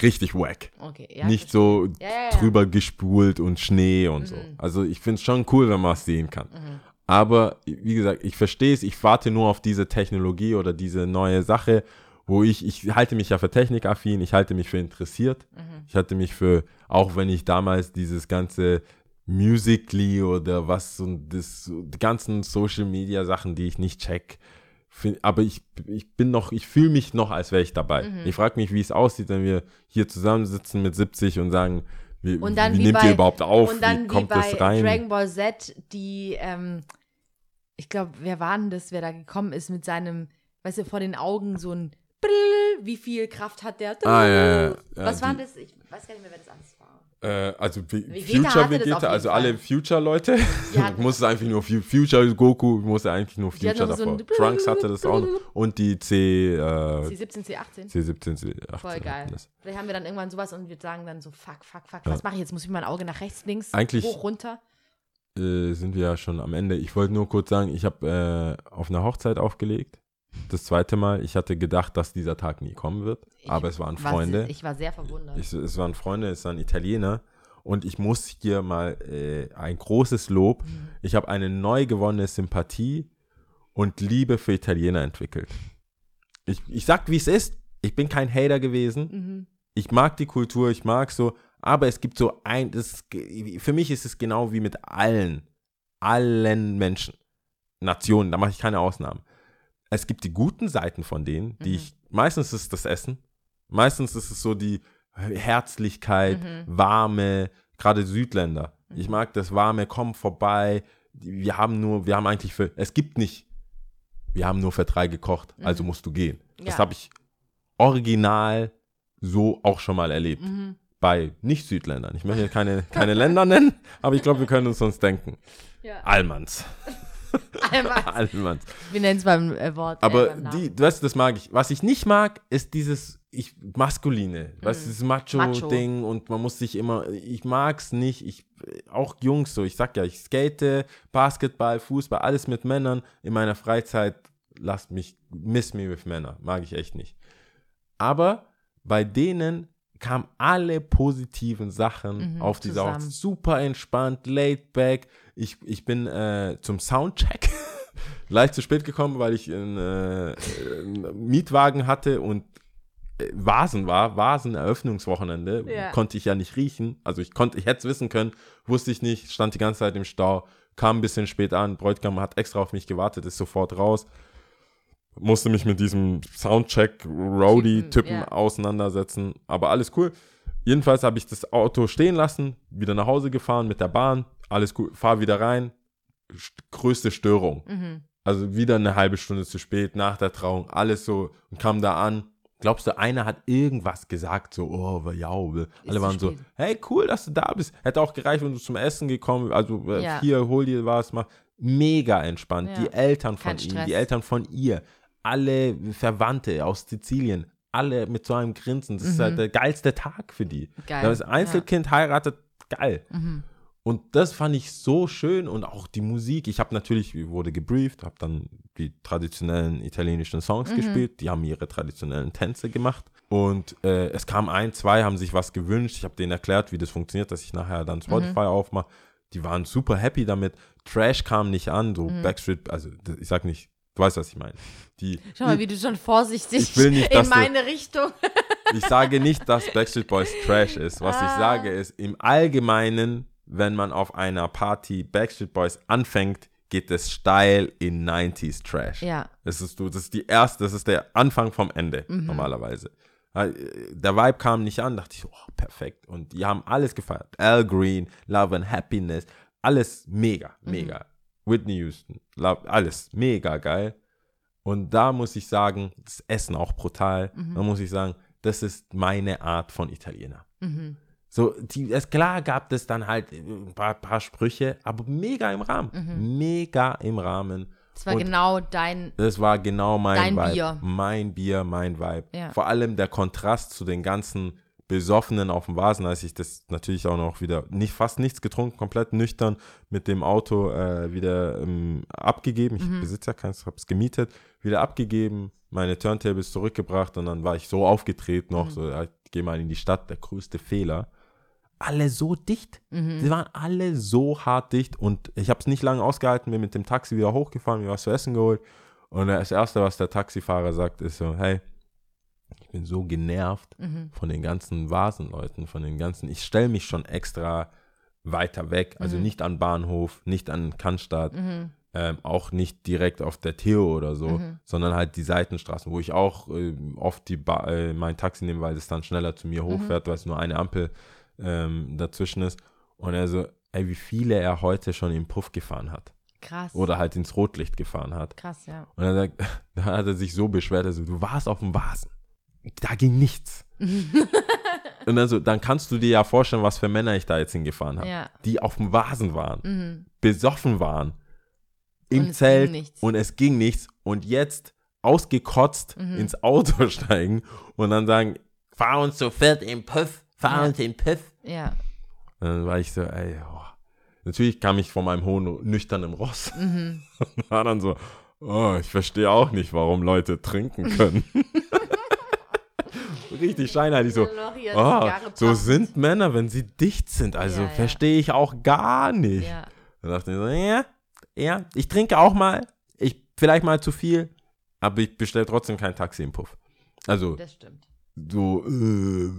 richtig wack. Okay, ja. nicht so Ja, ja, drüber gespult und Schnee und so. Mhm. Also ich finde es schon cool, wenn man es sehen kann. Aber wie gesagt, ich verstehe es, ich warte nur auf diese Technologie oder diese neue Sache, wo ich, ich halte mich ja für technikaffin, ich halte mich für interessiert. Mhm. Ich halte mich für, auch wenn ich damals dieses ganze Musically oder was und das, so die ganzen Social Media Sachen, die ich nicht check, aber ich, ich bin noch, ich fühle mich noch, als wäre ich dabei. Mhm. Ich frage mich, wie es aussieht, wenn wir hier zusammensitzen mit 70 und sagen, wie, Und wie wie nimmt bei, ihr überhaupt auf? Und dann wie wie, kommt bei das rein? Dragon Ball Z, die, ähm, ich glaube, wer war denn das, wer da gekommen ist mit seinem, weißt du, vor den Augen so ein Brrrr, wie viel Kraft hat der? Ah, ja, ja, ja. Was Ja, war die- das? Ich weiß gar nicht mehr, wer das alles also wie- Vegeta Future Vegeta, also Fall. alle Future-Leute. Ja. du musst einfach nur Fu- Future Goku, muss eigentlich nur Future so davor. ein- Trunks hatte das auch noch. [laughs] Und die C, äh, C17, C18? C17, C18. Voll geil. Vielleicht haben wir dann irgendwann sowas und wir sagen dann so, fuck, fuck, fuck, was mache ich jetzt? Muss ich mein Auge nach rechts, links, Eigentlich- hoch, runter? Äh, sind wir ja schon am Ende. Ich wollte nur kurz sagen, ich habe äh, auf einer Hochzeit aufgelegt. Das zweite Mal. Ich hatte gedacht, dass dieser Tag nie kommen wird. Ich aber es waren war Freunde. se- Ich war sehr verwundert. Ich, es waren Freunde, es waren Italiener. Und ich muss hier mal äh, ein großes Lob. Mhm. Ich habe eine neu gewonnene Sympathie und Liebe für Italiener entwickelt. Ich, ich sag, wie es ist. Ich bin kein Hater gewesen. mhm. Ich mag die Kultur, ich mag so, aber es gibt so ein, das, für mich ist es genau wie mit allen, allen Menschen, Nationen, da mache ich keine Ausnahmen. Es gibt die guten Seiten von denen, die Mhm. ich, meistens ist es das Essen, meistens ist es so die Herzlichkeit, Mhm. warme, gerade Südländer. Ich mag das warme, komm vorbei, wir haben nur, wir haben eigentlich für, es gibt nicht, wir haben nur für drei gekocht, also musst du gehen. Das Mhm. Ja. habe ich original so auch schon mal erlebt. Mhm. Bei Nicht-Südländern. Ich möchte keine, keine Länder nennen, aber ich glaube, wir können uns sonst denken. Ja. Allmanns. Allmanns. [laughs] Allmanns. Wir nennen es beim äh, Wort. äh, Aber beim Namen. die, weißt du, das mag ich. Was ich nicht mag, ist dieses ich, Maskuline. Weißt du, dieses Macho-Ding und man muss sich immer, ich mag's nicht. Ich, auch Jungs so, ich sag ja, ich skate, Basketball, Fußball, alles mit Männern in meiner Freizeit. Lasst mich, miss me with Männer. Mag ich echt nicht. Aber bei denen kamen alle positiven Sachen Mhm, auf diese Hochzeit. zusammen. Super entspannt, laid back. Ich, ich bin äh, zum Soundcheck [laughs] leicht zu spät gekommen, weil ich einen, äh, einen Mietwagen hatte und äh, Vasen war, Vasen-Eröffnungswochenende, Ja. konnte ich ja nicht riechen. Also ich konnte, ich hätte es wissen können, wusste ich nicht, stand die ganze Zeit im Stau, kam ein bisschen spät an, Bräutigam hat extra auf mich gewartet, ist sofort raus. Musste mich mit diesem Soundcheck-Roadie-Typen Typen, ja. auseinandersetzen, aber alles cool. Jedenfalls habe ich das Auto stehen lassen, wieder nach Hause gefahren mit der Bahn, alles cool, fahr wieder rein, größte Störung. Mhm. Also wieder eine halbe Stunde zu spät, nach der Trauung, alles so und kam da an. Glaubst du, einer hat irgendwas gesagt, so, oh, ja, alle waren so, hey, cool, dass du da bist. Hätte auch gereicht, wenn du zum Essen gekommen also äh, Ja. hier, hol dir was, mach. Mega entspannt. Ja. Die Eltern von Kein ihm, Stress. die Eltern von ihr, alle Verwandte aus Sizilien, alle mit so einem Grinsen. Das ist Mhm. halt der geilste Tag für die. Geil, Das Einzelkind heiratet, geil. Mhm. Und das fand ich so schön und auch die Musik. Ich habe natürlich, wurde gebrieft, habe dann die traditionellen italienischen Songs Mhm. gespielt. Die haben ihre traditionellen Tänze gemacht. Und äh, es kam ein, zwei, haben sich was gewünscht. Ich habe denen erklärt, wie das funktioniert, dass ich nachher dann Spotify Mhm. aufmache. Die waren super happy damit. Trash kam nicht an, so Mhm. Backstreet, also ich sag nicht, du weißt, was ich meine. Die, Schau mal, wie du schon vorsichtig Ich nicht, in dass du- meine Richtung. [laughs] ich sage nicht, dass Backstreet Boys Trash ist. Was ich Ah. sage ist, im Allgemeinen, wenn man auf einer Party Backstreet Boys anfängt, geht es steil in 90s Trash. Ja. Das ist, das ist die erste, das ist der Anfang vom Ende, Mhm. normalerweise. Äh, Der Vibe kam nicht an, dachte ich, oh, perfekt. Und die haben alles gefeiert. Al Green, Love and Happiness, alles mega, Mhm. Whitney Houston, alles mega geil. Und da muss ich sagen, das Essen auch brutal. Mhm. Da muss ich sagen, das ist meine Art von Italiener. Mhm. So, die, es, klar gab es dann halt ein paar, paar Sprüche, aber mega im Rahmen. Mega im Rahmen. Das war Und genau dein. das war genau mein Dein Vibe. Bier. Mein Bier, mein Vibe. Ja. Vor allem der Kontrast zu den ganzen Besoffenen auf dem Vasen, als ich das natürlich auch noch wieder nicht fast nichts getrunken, komplett nüchtern mit dem Auto äh, wieder ähm, abgegeben. Ich besitze ja keins, habe es gemietet, wieder abgegeben, meine Turntables zurückgebracht und dann war ich so aufgedreht noch, so, ja, ich gehe mal in die Stadt, der größte Fehler. Alle so dicht. Sie waren alle so hart dicht und ich habe es nicht lange ausgehalten, bin mit dem Taxi wieder hochgefahren, mir was zu essen geholt und das Erste, was der Taxifahrer sagt, ist so, hey, bin so genervt von den ganzen Vasenleuten, von den ganzen, ich stelle mich schon extra weiter weg, also nicht an Bahnhof, nicht an Cannstatt, ähm, auch nicht direkt auf der Theo oder so, sondern halt die Seitenstraßen, wo ich auch ähm, oft die ba äh, mein Taxi nehme, weil es dann schneller zu mir hochfährt, weil es nur eine Ampel ähm, dazwischen ist. Und er so, ey, wie viele er heute schon im Puff gefahren hat. Krass. Oder halt ins Rotlicht gefahren hat. Krass, ja. Und er sagt, [laughs] da hat er sich so beschwert, also du warst auf dem Vasen. Da ging nichts. [laughs] Und dann so, dann kannst du dir ja vorstellen, was für Männer ich da jetzt hingefahren habe. Ja. Die auf dem Vasen waren, Mhm. besoffen waren, im Und Zelt und es ging nichts. Und jetzt ausgekotzt Mhm. ins Auto [laughs] steigen und dann sagen, fahr uns zu viert im Puff, fahr Ja. uns in Puff. Ja. Und dann war ich so, ey, oh. Natürlich kam ich von meinem hohen, nüchternen Ross. Mhm. Und [laughs] war dann so, oh, ich verstehe auch nicht, warum Leute trinken können. Richtig scheinheilig so. Oh, so sind Männer, wenn sie dicht sind. Also Ja, ja. verstehe ich auch gar nicht. Ja. Dann dachte ich so, ja, ja, ich trinke auch mal. Ich vielleicht mal zu viel, aber ich bestelle trotzdem kein Taxi im Puff. Also Das stimmt. so, äh,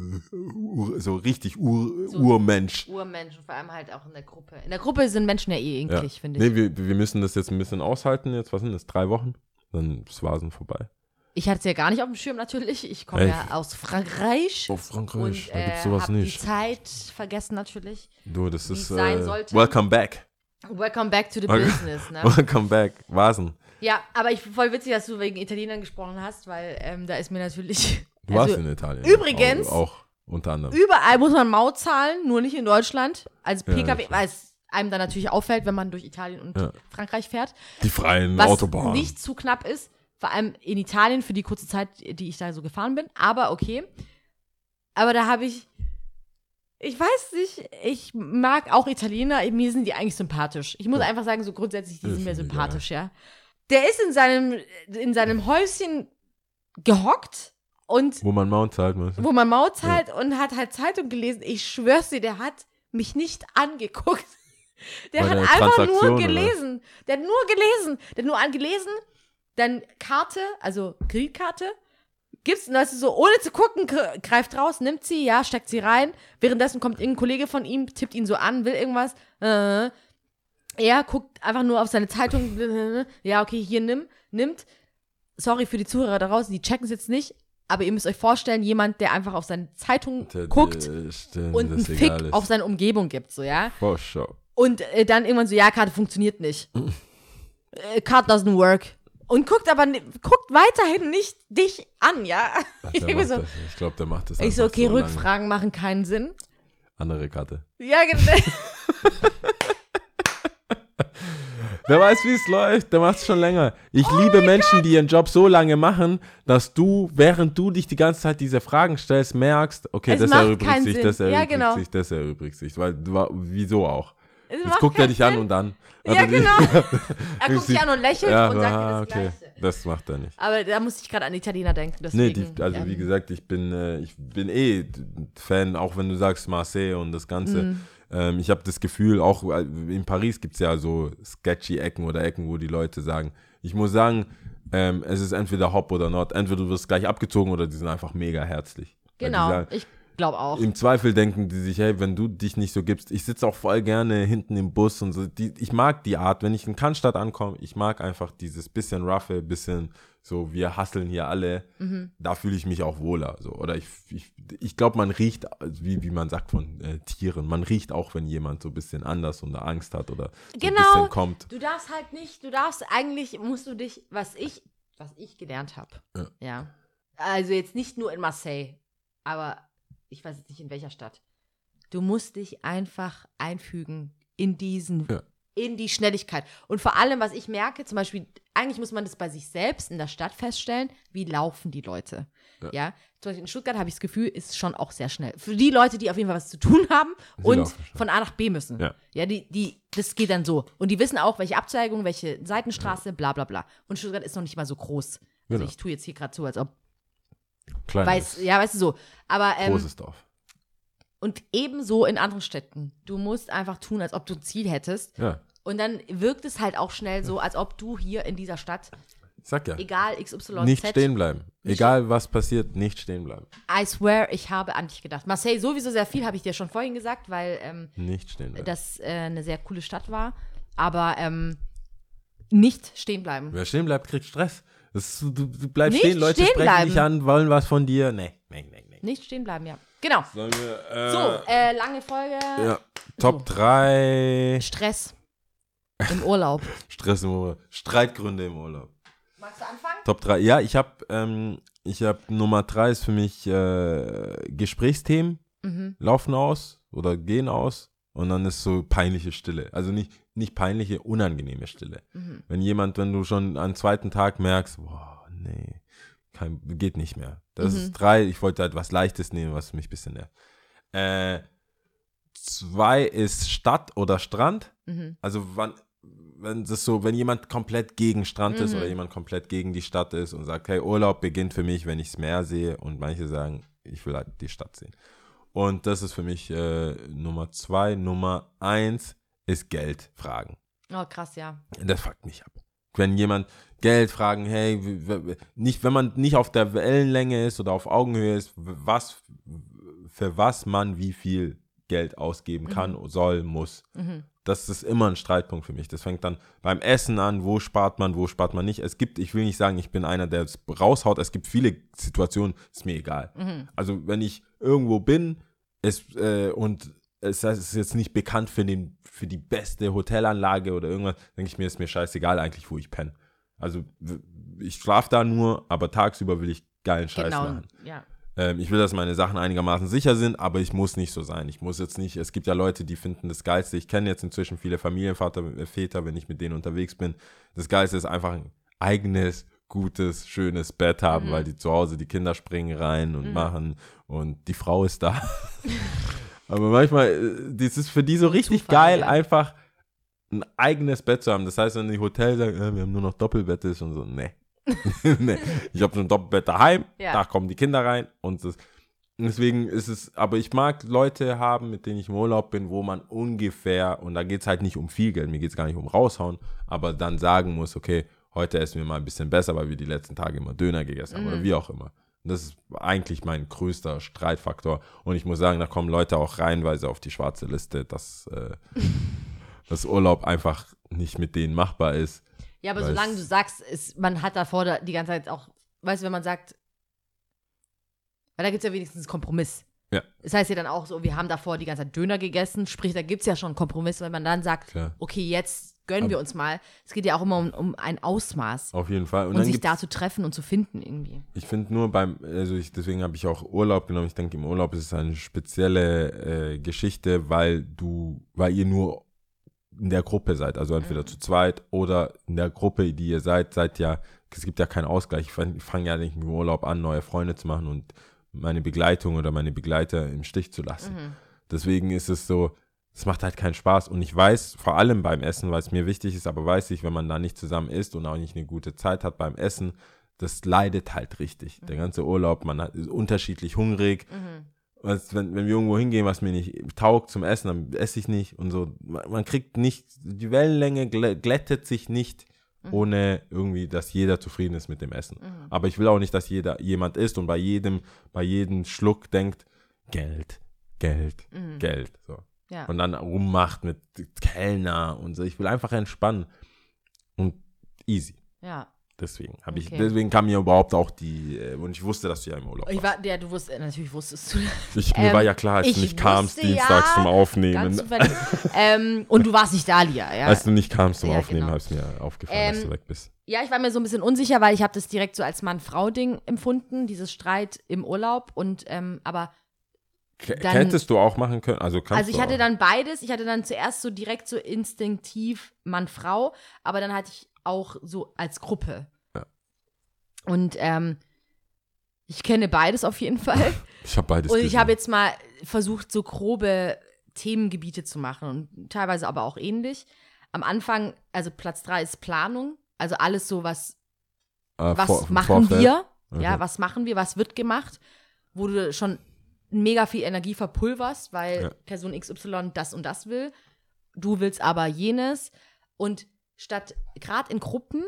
so richtig Ur, So- Urmensch. Urmenschen, vor allem halt auch in der Gruppe. In der Gruppe sind Menschen ja eh Ja. eklig, finde ich. Nee, wir, wir müssen das jetzt ein bisschen aushalten. Jetzt, was sind das? Drei Wochen? Dann ist Vasen vorbei. Ich hatte es ja gar nicht auf dem Schirm natürlich. Ich komme Ey. ja aus Frankreich. Oh, Frankreich, und da gibt's äh, sowas hab nicht. die Zeit vergessen natürlich. Du, das ist es äh. Welcome back. Welcome back to the Okay. business, ne? [laughs] Welcome back. Vasen. Ja, aber ich voll witzig, dass du wegen Italienern gesprochen hast, weil ähm, da ist mir natürlich. Du warst also, in Italien. übrigens- Auch, auch unter anderem. Überall muss man Maut zahlen, nur nicht in Deutschland. Als Ja, PKW, das als, einem dann natürlich auffällt, wenn man durch Italien und Ja. Frankreich fährt. Die freien Was Autobahnen. nicht zu knapp ist, vor allem in Italien für die kurze Zeit, die ich da so gefahren bin. Aber okay. Aber da habe ich, ich weiß nicht, ich mag auch Italiener, mir sind die eigentlich sympathisch. Ich muss einfach sagen, so grundsätzlich, die Das sind mir ich sympathisch, ja. Der ist in seinem, in seinem Häuschen gehockt und Wo man Mount zahlt, meinst du? wo man Maut zahlt und hat halt Zeitung gelesen. Ich schwör's dir, der hat mich nicht angeguckt. [laughs] Der Bei hat einfach nur oder? gelesen. Der hat nur gelesen. Der hat nur angelesen, dann Karte, also Kreditkarte, gibt's, und weißt du, so, ohne zu gucken, gr- greift raus, nimmt sie, ja, steckt sie rein. Währenddessen kommt irgendein Kollege von ihm, tippt ihn so an, will irgendwas. Äh, er guckt einfach nur auf seine Zeitung. [laughs] Ja, okay, hier nimm, nimmt. Sorry für die Zuhörer da draußen, die checken es jetzt nicht. Aber ihr müsst euch vorstellen, jemand, der einfach auf seine Zeitung Der- guckt der- stimmt, und einen Fick ist. auf seine Umgebung gibt, so, ja. Vorschau. Und äh, dann irgendwann so, ja, Karte funktioniert nicht. [laughs] äh, Card doesn't work. Und guckt aber, guckt weiterhin nicht dich an, ja. Ich denke mir macht so, das. Ich glaube, der macht das ich so, okay, so lange. Rückfragen machen keinen Sinn. Andere Karte. Ja, genau. [laughs] [laughs] Wer weiß, wie es läuft, der macht es schon länger. Ich liebe Menschen, die ihren Job so lange machen, dass du, während du dich die ganze Zeit diese Fragen stellst, merkst, okay, Es das erübrigt sich, das Ja, erübrigt genau. sich, das erübrigt sich. Weil wieso auch? Jetzt guckt er dich an Sinn. und dann. Ja, Also, genau. [laughs] Er guckt dich an und lächelt ja, und sagt ah, dir das okay. Gleiche. Das macht er nicht. Aber da muss ich gerade an Italiener denken. Nee, Deswegen, die, also ähm, wie gesagt, ich bin, äh, ich bin eh Fan, auch wenn du sagst Marseille und das Ganze. Mhm. Ähm, ich habe das Gefühl, auch äh, in Paris gibt es ja so sketchy Ecken oder Ecken, wo die Leute sagen, ich muss sagen, ähm, es ist entweder Hop oder Not. Entweder du wirst gleich abgezogen oder die sind einfach mega herzlich. Genau, sagen, ich glaube auch. Im Zweifel denken die sich, hey, wenn du dich nicht so gibst, ich sitze auch voll gerne hinten im Bus und so. Die, ich mag die Art, wenn ich in Cannstatt ankomme, ich mag einfach dieses bisschen roughe, bisschen so, wir hasseln hier alle. Mhm. Da fühle ich mich auch wohler. So. Oder ich, ich, ich glaube, man riecht, wie, wie man sagt von äh, Tieren, man riecht auch, wenn jemand so ein bisschen anders und Angst hat oder so ein Genau. bisschen kommt. Du darfst halt nicht, du darfst eigentlich, musst du dich, was ich, was ich gelernt habe. Ja. ja. Also jetzt nicht nur in Marseille, aber ich weiß jetzt nicht in welcher Stadt. Du musst dich einfach einfügen in diesen, Ja. in die Schnelligkeit. Und vor allem, was ich merke, zum Beispiel, eigentlich muss man das bei sich selbst in der Stadt feststellen, wie laufen die Leute. Ja. Ja. Zum Beispiel in Stuttgart habe ich das Gefühl, ist schon auch sehr schnell. Für die Leute, die auf jeden Fall was zu tun haben Sie und von A nach B müssen. Ja. Ja, die, die, das geht dann so. Und die wissen auch, welche Abzweigung, welche Seitenstraße, bla bla bla. Und Stuttgart ist noch nicht mal so groß. Also Genau. ich tue jetzt hier gerade so, als ob, Kleines, weiß, ja, weißt du so. Aber, ähm, großes Dorf. und ebenso in anderen Städten. Du musst einfach tun, als ob du ein Ziel hättest. Ja, Und dann wirkt es halt auch schnell so, als ob du hier in dieser Stadt, ich sag ja. egal XY, Nicht stehen bleiben. Nicht Egal was passiert, nicht stehen bleiben. I swear, ich habe an dich gedacht. Marseille sowieso sehr viel, habe ich dir schon vorhin gesagt, weil ähm, Nicht stehen bleiben. das äh, eine sehr coole Stadt war. Aber ähm, nicht stehen bleiben. Wer stehen bleibt, kriegt Stress. Das ist, du, du bleibst Nicht stehen, Leute stehen sprechen bleiben. dich an, wollen was von dir. Nee, nee, nee, nee. Nicht stehen bleiben, ja. Genau. Sollen wir, äh, So, äh, lange Folge. ja, Top 3 Stress im Urlaub. [laughs] Stress im Urlaub. Streitgründe im Urlaub. Magst du anfangen? Top 3. Ja, ich habe ähm, ich hab Nummer 3 ist für mich äh, Gesprächsthemen Mhm. laufen aus oder gehen aus und dann ist so peinliche Stille. Also nicht, nicht peinliche, unangenehme Stille. Mhm. Wenn jemand, wenn du schon am zweiten Tag merkst, boah, nee, kein, geht nicht mehr. Das Mhm. ist drei, ich wollte halt was Leichtes nehmen, was mich ein bisschen nervt. Äh, zwei ist Stadt oder Strand. Mhm. Also wann, wenn das so, wenn jemand komplett gegen Strand ist Mhm. oder jemand komplett gegen die Stadt ist und sagt, hey, Urlaub beginnt für mich, wenn ich das Meer sehe und manche sagen, ich will halt die Stadt sehen. Und das ist für mich äh, Nummer zwei. Nummer eins ist Geld fragen. Oh, krass, ja. Das fuckt mich ab. Wenn jemand Geld fragen, hey, nicht, wenn man nicht auf der Wellenlänge ist oder auf Augenhöhe ist, was, für was man wie viel Geld ausgeben kann, soll, muss. Mhm. Das ist immer ein Streitpunkt für mich. Das fängt dann beim Essen an, wo spart man, wo spart man nicht. Es gibt, ich will nicht sagen, ich bin einer, der es raushaut. Es gibt viele Situationen, ist mir egal. Mhm. Also wenn ich irgendwo bin es, äh, und es ist jetzt nicht bekannt für, den, für die beste Hotelanlage oder irgendwas, denke ich mir, ist mir scheißegal eigentlich, wo ich penne. Also ich schlafe da nur, aber tagsüber will ich geilen Scheiß Genau. machen. Ja. Ähm, ich will, dass meine Sachen einigermaßen sicher sind, aber ich muss nicht so sein. Ich muss jetzt nicht, es gibt ja Leute, die finden das Geilste. Ich kenne jetzt inzwischen viele Familienväter, äh, Väter, wenn ich mit denen unterwegs bin. Das Geilste ist einfach ein eigenes, gutes, schönes Bett haben, weil die zu Hause die Kinder springen rein und machen und die Frau ist da. [laughs] aber manchmal, äh, das ist für die so richtig Zufall, geil, ja. einfach ein eigenes Bett zu haben. Das heißt, wenn die Hotel sagen, äh, wir haben nur noch Doppelbett ist und so, nee. [laughs] nee. Ich habe so ein Doppelbett daheim, Ja. da kommen die Kinder rein und das, deswegen ist es, aber ich mag Leute haben, mit denen ich im Urlaub bin, wo man ungefähr, und da geht es halt nicht um viel Geld, mir geht es gar nicht um raushauen, aber dann sagen muss, okay, heute essen wir mal ein bisschen besser, weil wir die letzten Tage immer Döner gegessen haben oder wie auch immer. Das ist eigentlich mein größter Streitfaktor. Und ich muss sagen, da kommen Leute auch reihenweise auf die schwarze Liste, dass äh, das Urlaub einfach nicht mit denen machbar ist. Ja, aber solange du sagst, ist, man hat davor da die ganze Zeit auch, weißt du, wenn man sagt, weil da gibt es ja wenigstens einen Kompromiss. Ja. Das heißt ja dann auch so, wir haben davor die ganze Zeit Döner gegessen, sprich, da gibt es ja schon einen Kompromiss, wenn man dann sagt, Klar. okay, jetzt gönnen wir uns mal. Es geht ja auch immer um, um ein Ausmaß Auf jeden Fall. Und, und, sich da zu treffen und zu finden irgendwie. ich finde nur beim, also ich, deswegen habe ich auch Urlaub genommen. Ich denke, im Urlaub ist es eine spezielle äh, Geschichte, weil du, weil ihr nur in der Gruppe seid. Also entweder zu zweit oder in der Gruppe, die ihr seid, seid ja, es gibt ja keinen Ausgleich. Ich fange fang ja nicht im Urlaub an, neue Freunde zu machen und meine Begleitung oder meine Begleiter im Stich zu lassen. Deswegen ist es so, es macht halt keinen Spaß. Und ich weiß, vor allem beim Essen, weil es mir wichtig ist, aber weiß ich, wenn man da nicht zusammen isst und auch nicht eine gute Zeit hat beim Essen, das leidet halt richtig. Der ganze Urlaub, man hat, ist unterschiedlich hungrig. Was, wenn, wenn wir irgendwo hingehen, was mir nicht taugt zum Essen, dann esse ich nicht und so. Man, man kriegt nicht, die Wellenlänge glä- glättet sich nicht, ohne irgendwie, dass jeder zufrieden ist mit dem Essen. Aber ich will auch nicht, dass jeder jemand isst und bei jedem, bei jedem Schluck denkt, Geld, Geld, Geld. So Ja. und dann rummacht mit Kellner und so. Ich will einfach entspannen und easy. ja. Deswegen habe ich, Okay. deswegen kam mir überhaupt auch die äh, und ich wusste, dass du ja im Urlaub Ich warst. war, ja, du wusstest, natürlich wusstest du. Ich, mir Ähm, war ja klar, als ich du nicht kamst wusste dienstags ja, zum Ganz Aufnehmen. zufällig. ähm, und du warst nicht da, Lia, ja. Als du nicht kamst zum Ja, Aufnehmen, genau. habe ich mir aufgefallen, dass Ähm, du weg bist. Ja, ich war mir so ein bisschen unsicher, weil ich habe das direkt so als Mann-Frau-Ding empfunden, dieses Streit im Urlaub. Und ähm, aber K dann- hättest du auch machen können? Also kannst also ich du hatte auch. dann beides. Ich hatte dann zuerst so direkt so instinktiv Mann-Frau, aber dann hatte ich auch so als Gruppe. Ja. Und ähm, ich kenne beides auf jeden Fall. [laughs] Ich habe beides Und ich habe jetzt mal versucht, so grobe Themengebiete zu machen und teilweise aber auch ähnlich. Am Anfang, also Platz drei ist Planung, also alles so, was Äh, was vor- machen Vorfeld. wir? Okay. Ja, was machen wir? Was wird gemacht? Wo du schon mega viel Energie verpulverst, weil Ja. Person XY das und das will. Du willst aber jenes. Und statt gerade in Gruppen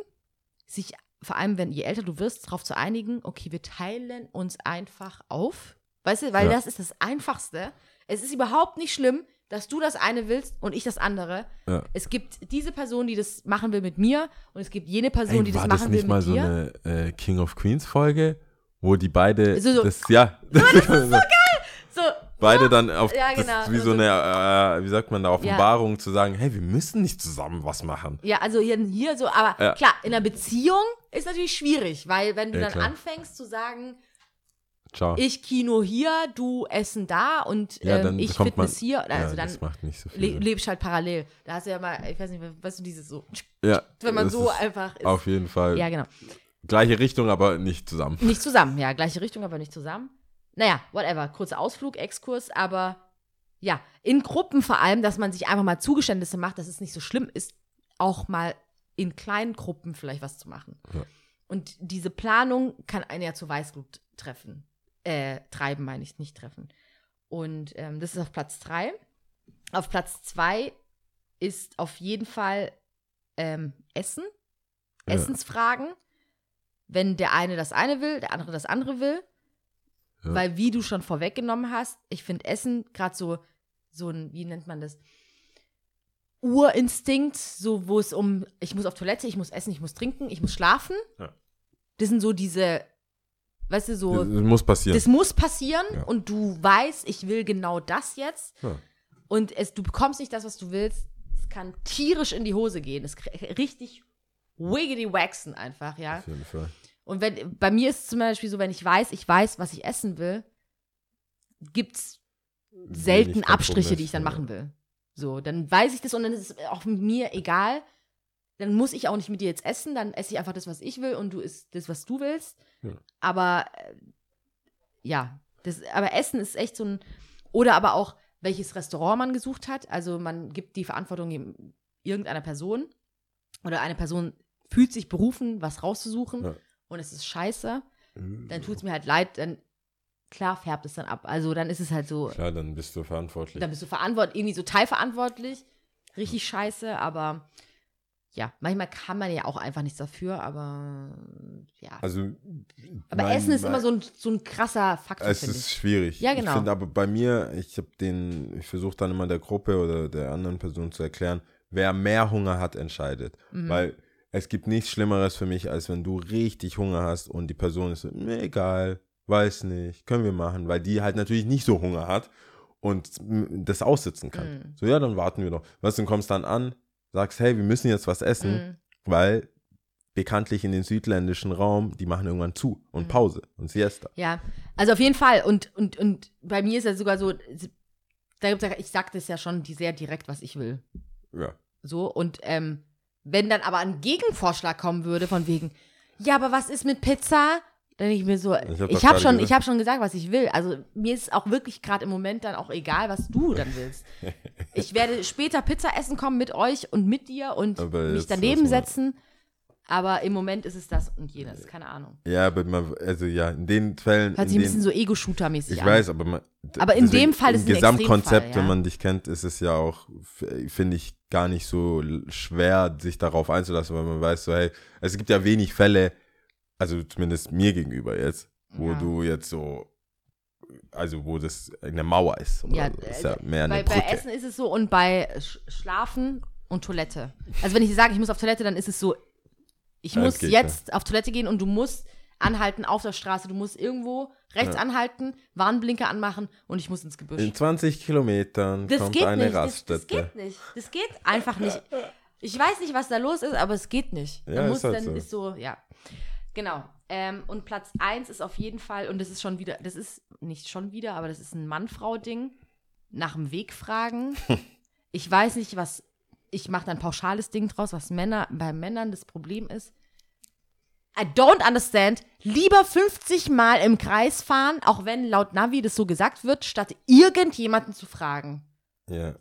sich, vor allem wenn je älter du wirst, darauf zu einigen, okay, wir teilen uns einfach auf. Weißt du, weil Ja. das ist das Einfachste. Es ist überhaupt nicht schlimm, dass du das eine willst und ich das andere. Ja. Es gibt diese Person, die das machen will mit mir und es gibt jene Person, Ey, die das war machen das will nicht mit mal so dir. eine äh, King of Queens Folge, wo die beide So- so- das ja, so [laughs] So, beide dann auf Ja, das genau. ist wie so eine äh, wie sagt man da Offenbarung zu sagen, hey, wir müssen nicht zusammen was machen. Ja, also hier, hier so, aber Ja. klar, in einer Beziehung ist natürlich schwierig, weil wenn du Ja, dann klar. anfängst zu sagen, Ciao. ich Kino hier, du Essen da und ja, ähm, ich bekommt man Fitness hier, also ja, dann das macht nicht so viel. le lebst halt parallel. Da hast du ja mal, ich weiß nicht, weißt du, dieses so, ja, wenn man das so einfach ist. auf jeden Fall Ja, genau. gleiche Richtung, aber nicht zusammen. Nicht zusammen, ja, gleiche Richtung, aber nicht zusammen. Naja, whatever, kurzer Ausflug, Exkurs, aber ja, in Gruppen vor allem, dass man sich einfach mal Zugeständnisse macht, dass es nicht so schlimm ist, auch mal in kleinen Gruppen vielleicht was zu machen. Ja. Und diese Planung kann einen ja zu Weißglut treffen. Äh, treiben meine ich, nicht treffen. Und ähm, das ist auf Platz drei. Auf Platz zwei ist auf jeden Fall ähm, Essen. Ja. Essensfragen. Wenn der eine das eine will, der andere das andere will. Ja. Weil, wie du schon vorweggenommen hast, ich finde Essen gerade so, so ein, wie nennt man das? Urinstinkt, so wo es um, ich muss auf Toilette, ich muss essen, ich muss trinken, ich muss schlafen. Ja. Das sind so diese, weißt du, so, Das muss passieren. das muss passieren Ja. und du weißt, ich will genau das jetzt und es, du bekommst nicht das, was du willst. Es kann tierisch in die Hose gehen. Es richtig wiggity waxen einfach, ja. Auf jeden Fall. Und wenn, bei mir ist es zum Beispiel so, wenn ich weiß, ich weiß, was ich essen will, gibt's selten Wenig Abstriche, die ich dann machen will. So, dann weiß ich das und dann ist es auch mir egal. Dann muss ich auch nicht mit dir jetzt essen, dann esse ich einfach das, was ich will und du isst das, was du willst. Ja. Aber äh, ja, das, aber Essen ist echt so ein. Oder aber auch, welches Restaurant man gesucht hat. Also man gibt die Verantwortung eben irgendeiner Person oder eine Person fühlt sich berufen, was rauszusuchen Ja. Und es ist scheiße, ja. dann tut es mir halt leid, dann klar färbt es dann ab. Also dann ist es halt so, Klar, dann bist du verantwortlich. dann bist du verantwortlich, irgendwie so teilverantwortlich, richtig scheiße, aber ja, manchmal kann man ja auch einfach nichts dafür, aber ja. Also, aber mein- Essen ist mein- immer so ein, so ein krasser Faktor, Es ist ich. schwierig. Ja, genau. Ich finde aber bei mir, ich habe den, ich versuche dann immer der Gruppe oder der anderen Person zu erklären, wer mehr Hunger hat, entscheidet. Mhm. Weil es gibt nichts Schlimmeres für mich, als wenn du richtig Hunger hast und die Person ist so, mir egal, weiß nicht, können wir machen, weil die halt natürlich nicht so Hunger hat und mm, das aussitzen kann. Mhm. So, ja, dann warten wir doch. Was, du kommst dann an, sagst, hey, wir müssen jetzt was essen, Mhm. weil bekanntlich in den südländischen Raum, die machen irgendwann zu und Mhm. Pause und Siesta. Ja, also auf jeden Fall. Und, und, und bei mir ist ja sogar so, da gibt's ja, ich sag das ja schon die sehr direkt, was ich will. Ja. So, und ähm, wenn dann aber ein Gegenvorschlag kommen würde, von wegen, ja, aber was ist mit Pizza? Dann denke ich mir so, Ich hab habe gerade schon, gesagt. ich hab schon gesagt, was ich will. Also mir ist auch wirklich gerade im Moment dann auch egal, was du dann willst. [laughs] Ich werde später Pizza essen kommen mit euch und mit dir und Aber mich daneben lass mal. Aber im Moment ist es das und jenes, keine Ahnung. Ja, aber man, also ja, in den Fällen. Hört sich ein den, bisschen so Ego-Shooter-mäßig ich an. weiß, aber man, Aber in dem Fall ist es ein Gesamtkonzept, ja. wenn man dich kennt, ist es ja auch, finde ich, gar nicht so schwer, sich darauf einzulassen, weil man weiß so, hey, es gibt ja wenig Fälle, also zumindest mir gegenüber jetzt, wo Ja. du jetzt so, also wo das eine Mauer ist. Ja, so. ist äh, ja mehr bei, eine bei Brücke. Essen ist es so und bei Sch Schlafen und Toilette. Also wenn ich sage, ich muss auf Toilette, dann ist es so, ich muss das geht, jetzt auf Toilette gehen und du musst anhalten auf der Straße, du musst irgendwo rechts Ja. anhalten, Warnblinker anmachen und ich muss ins Gebüsch. In 20 Kilometern Das kommt eine nicht, das, das Raststätte. geht nicht. Das geht einfach nicht. Ich weiß nicht, was da los ist, aber es geht nicht. Ja, dann ist muss, halt dann so. ist so, ja. Genau. Ähm, und Platz 1 ist auf jeden Fall, und das ist schon wieder, das ist nicht schon wieder, aber das ist ein Mann-Frau-Ding. Nach dem Weg fragen. [laughs] ich weiß nicht, was, ich mache da ein pauschales Ding draus, was Männer, bei Männern das Problem ist. I don't understand. Lieber 50 Mal im Kreis fahren, auch wenn laut Navi das so gesagt wird, statt irgendjemanden zu fragen. Ja.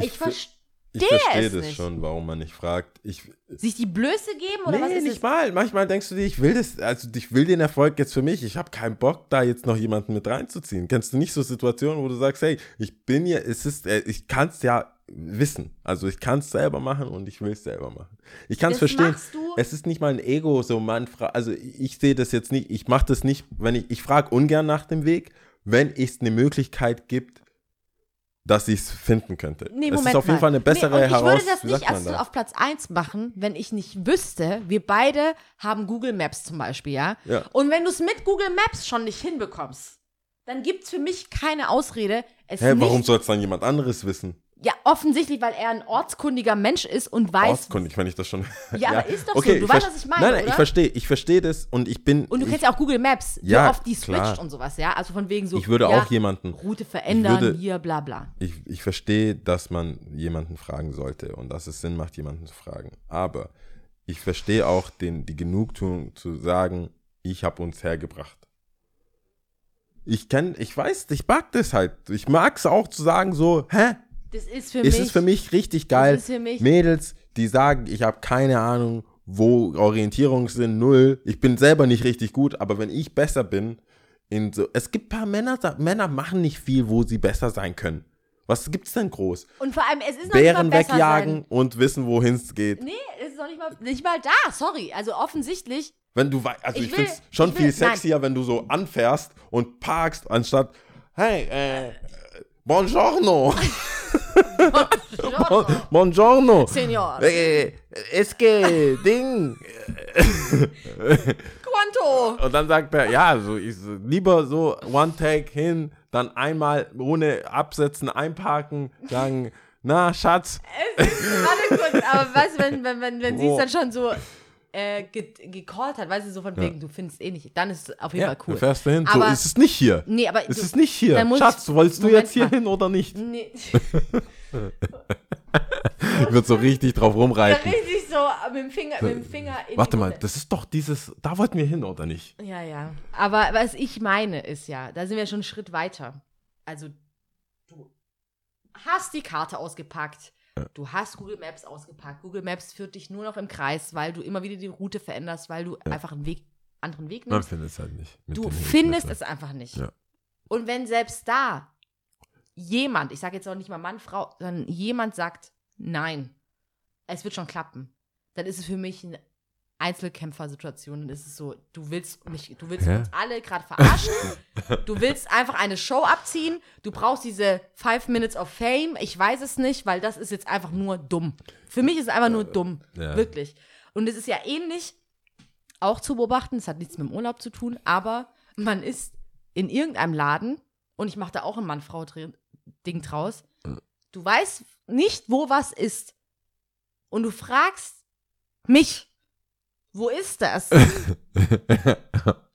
Ich, ver- verstehe ich verstehe es das nicht. schon, warum man nicht fragt. Ich, Sich die Blöße geben oder nee, was ist nicht es? mal. Manchmal denkst du dir, ich will das, also ich will den Erfolg jetzt für mich. Ich habe keinen Bock, da jetzt noch jemanden mit reinzuziehen. Kennst du nicht so Situationen, wo du sagst, hey, ich bin hier, es ist, äh, ich kann es ja wissen. Also ich kann es selber machen und ich will es selber machen. Ich kann es verstehen. Es ist nicht mal ein Ego, so man fra- also ich sehe das jetzt nicht, ich mache das nicht, wenn ich, ich frage ungern nach dem Weg, wenn es eine Möglichkeit gibt, dass ich es finden könnte. Nee, es Moment ist auf jeden mal. Fall eine bessere nee, und ich würde das nicht erst da? auf Platz 1 machen, wenn ich nicht wüsste, wir beide haben Google Maps zum Beispiel, ja? Ja. Und wenn du es mit Google Maps schon nicht hinbekommst, dann gibt es für mich keine Ausrede, es Hä, nicht warum soll es dann jemand anderes wissen? Ja, offensichtlich, weil er ein ortskundiger Mensch ist und weiß. Auskundig, wenn ich das schon. [laughs] Ja, aber ist doch so. okay, Du ich weißt, was ich meine, Nein, nein, oder? ich verstehe, ich verstehe das und ich bin. Und du kennst ja auch Google Maps, wie Ja, oft die switcht klar. und sowas, ja? Also von wegen so. Ich würde ja, auch jemanden- Route verändern, würde- hier, bla bla. ich, ich verstehe, dass man jemanden fragen sollte und dass es Sinn macht, jemanden zu fragen. Aber ich verstehe auch den, die Genugtuung zu sagen, ich habe uns hergebracht. Ich kenne, ich weiß, ich mag das halt. Ich mag es auch zu sagen so, hä? Das ist für Es mich. ist für mich richtig geil. ist für mich- Mädels, die sagen, ich habe keine Ahnung, wo Orientierung sind, null. Ich bin selber nicht richtig gut, aber wenn ich besser bin, in so, es gibt ein paar Männer, Männer machen nicht viel, wo sie besser sein können. Was gibt's denn groß? Und vor allem, es ist noch Bären nicht mal wegjagen Sein. und wissen, wohin es geht. Nee, es ist noch nicht mal, nicht mal da, sorry. Also offensichtlich. Wenn du also Ich ich, will- finde es schon will- viel sexier, wenn du so anfährst und parkst, anstatt, hey, äh, buongiorno. Bon- [laughs] buongiorno. Senior. Äh, es geht, Ding. Quanto. Und dann sagt er, ja, so, ich, lieber so One Take hin, dann einmal ohne absetzen, einparken, sagen, na, Schatz, Warte kurz, aber weißt du, wenn, wenn, wenn, wenn sie es dann schon so äh, ge gecallt hat, weißt du, so von wegen, du findest eh nicht, dann ist es auf jeden Ja, Fall cool. dann fährst du hin. So, ist es nicht hier. Nee, aber Es du- ist nicht hier. Schatz, ich- wolltest du Moment jetzt hier mal. hin oder nicht? Nee. [laughs] Wird so richtig drauf Ja, rumreiten. richtig so mit dem Finger, mit dem Finger in Warte mal, das ist doch dieses, da wollten wir hin oder nicht? Ja, ja. Aber was ich meine ist ja, da sind wir schon einen Schritt weiter. Also, du hast die Karte ausgepackt. Du hast Google Maps ausgepackt. Google Maps führt dich nur noch im Kreis, weil du immer wieder die Route veränderst, weil du einfach einen Weg, anderen Weg Man nimmst. findet es halt nicht. Du findest Hilfsmitteln. es einfach nicht. Ja. Und wenn selbst da jemand, ich sage jetzt auch nicht mal Mann, Frau, sondern jemand sagt, nein, es wird schon klappen, dann ist es für mich eine Einzelkämpfersituation. Dann ist es so, du willst mich, du willst Hä? uns alle gerade verarschen. du willst einfach eine Show abziehen. Du brauchst diese Five Minutes of Fame. Ich weiß es nicht, weil das ist jetzt einfach nur dumm. Für mich ist es einfach nur dumm. ja. Wirklich. Und es ist ja ähnlich auch zu beobachten. Es hat nichts mit dem Urlaub zu tun, aber man ist in irgendeinem Laden und ich mache da auch ein Mann-Frau-Ding draus. Du weißt nicht, wo was ist. Und du fragst mich, wo ist das? [laughs] weißt du,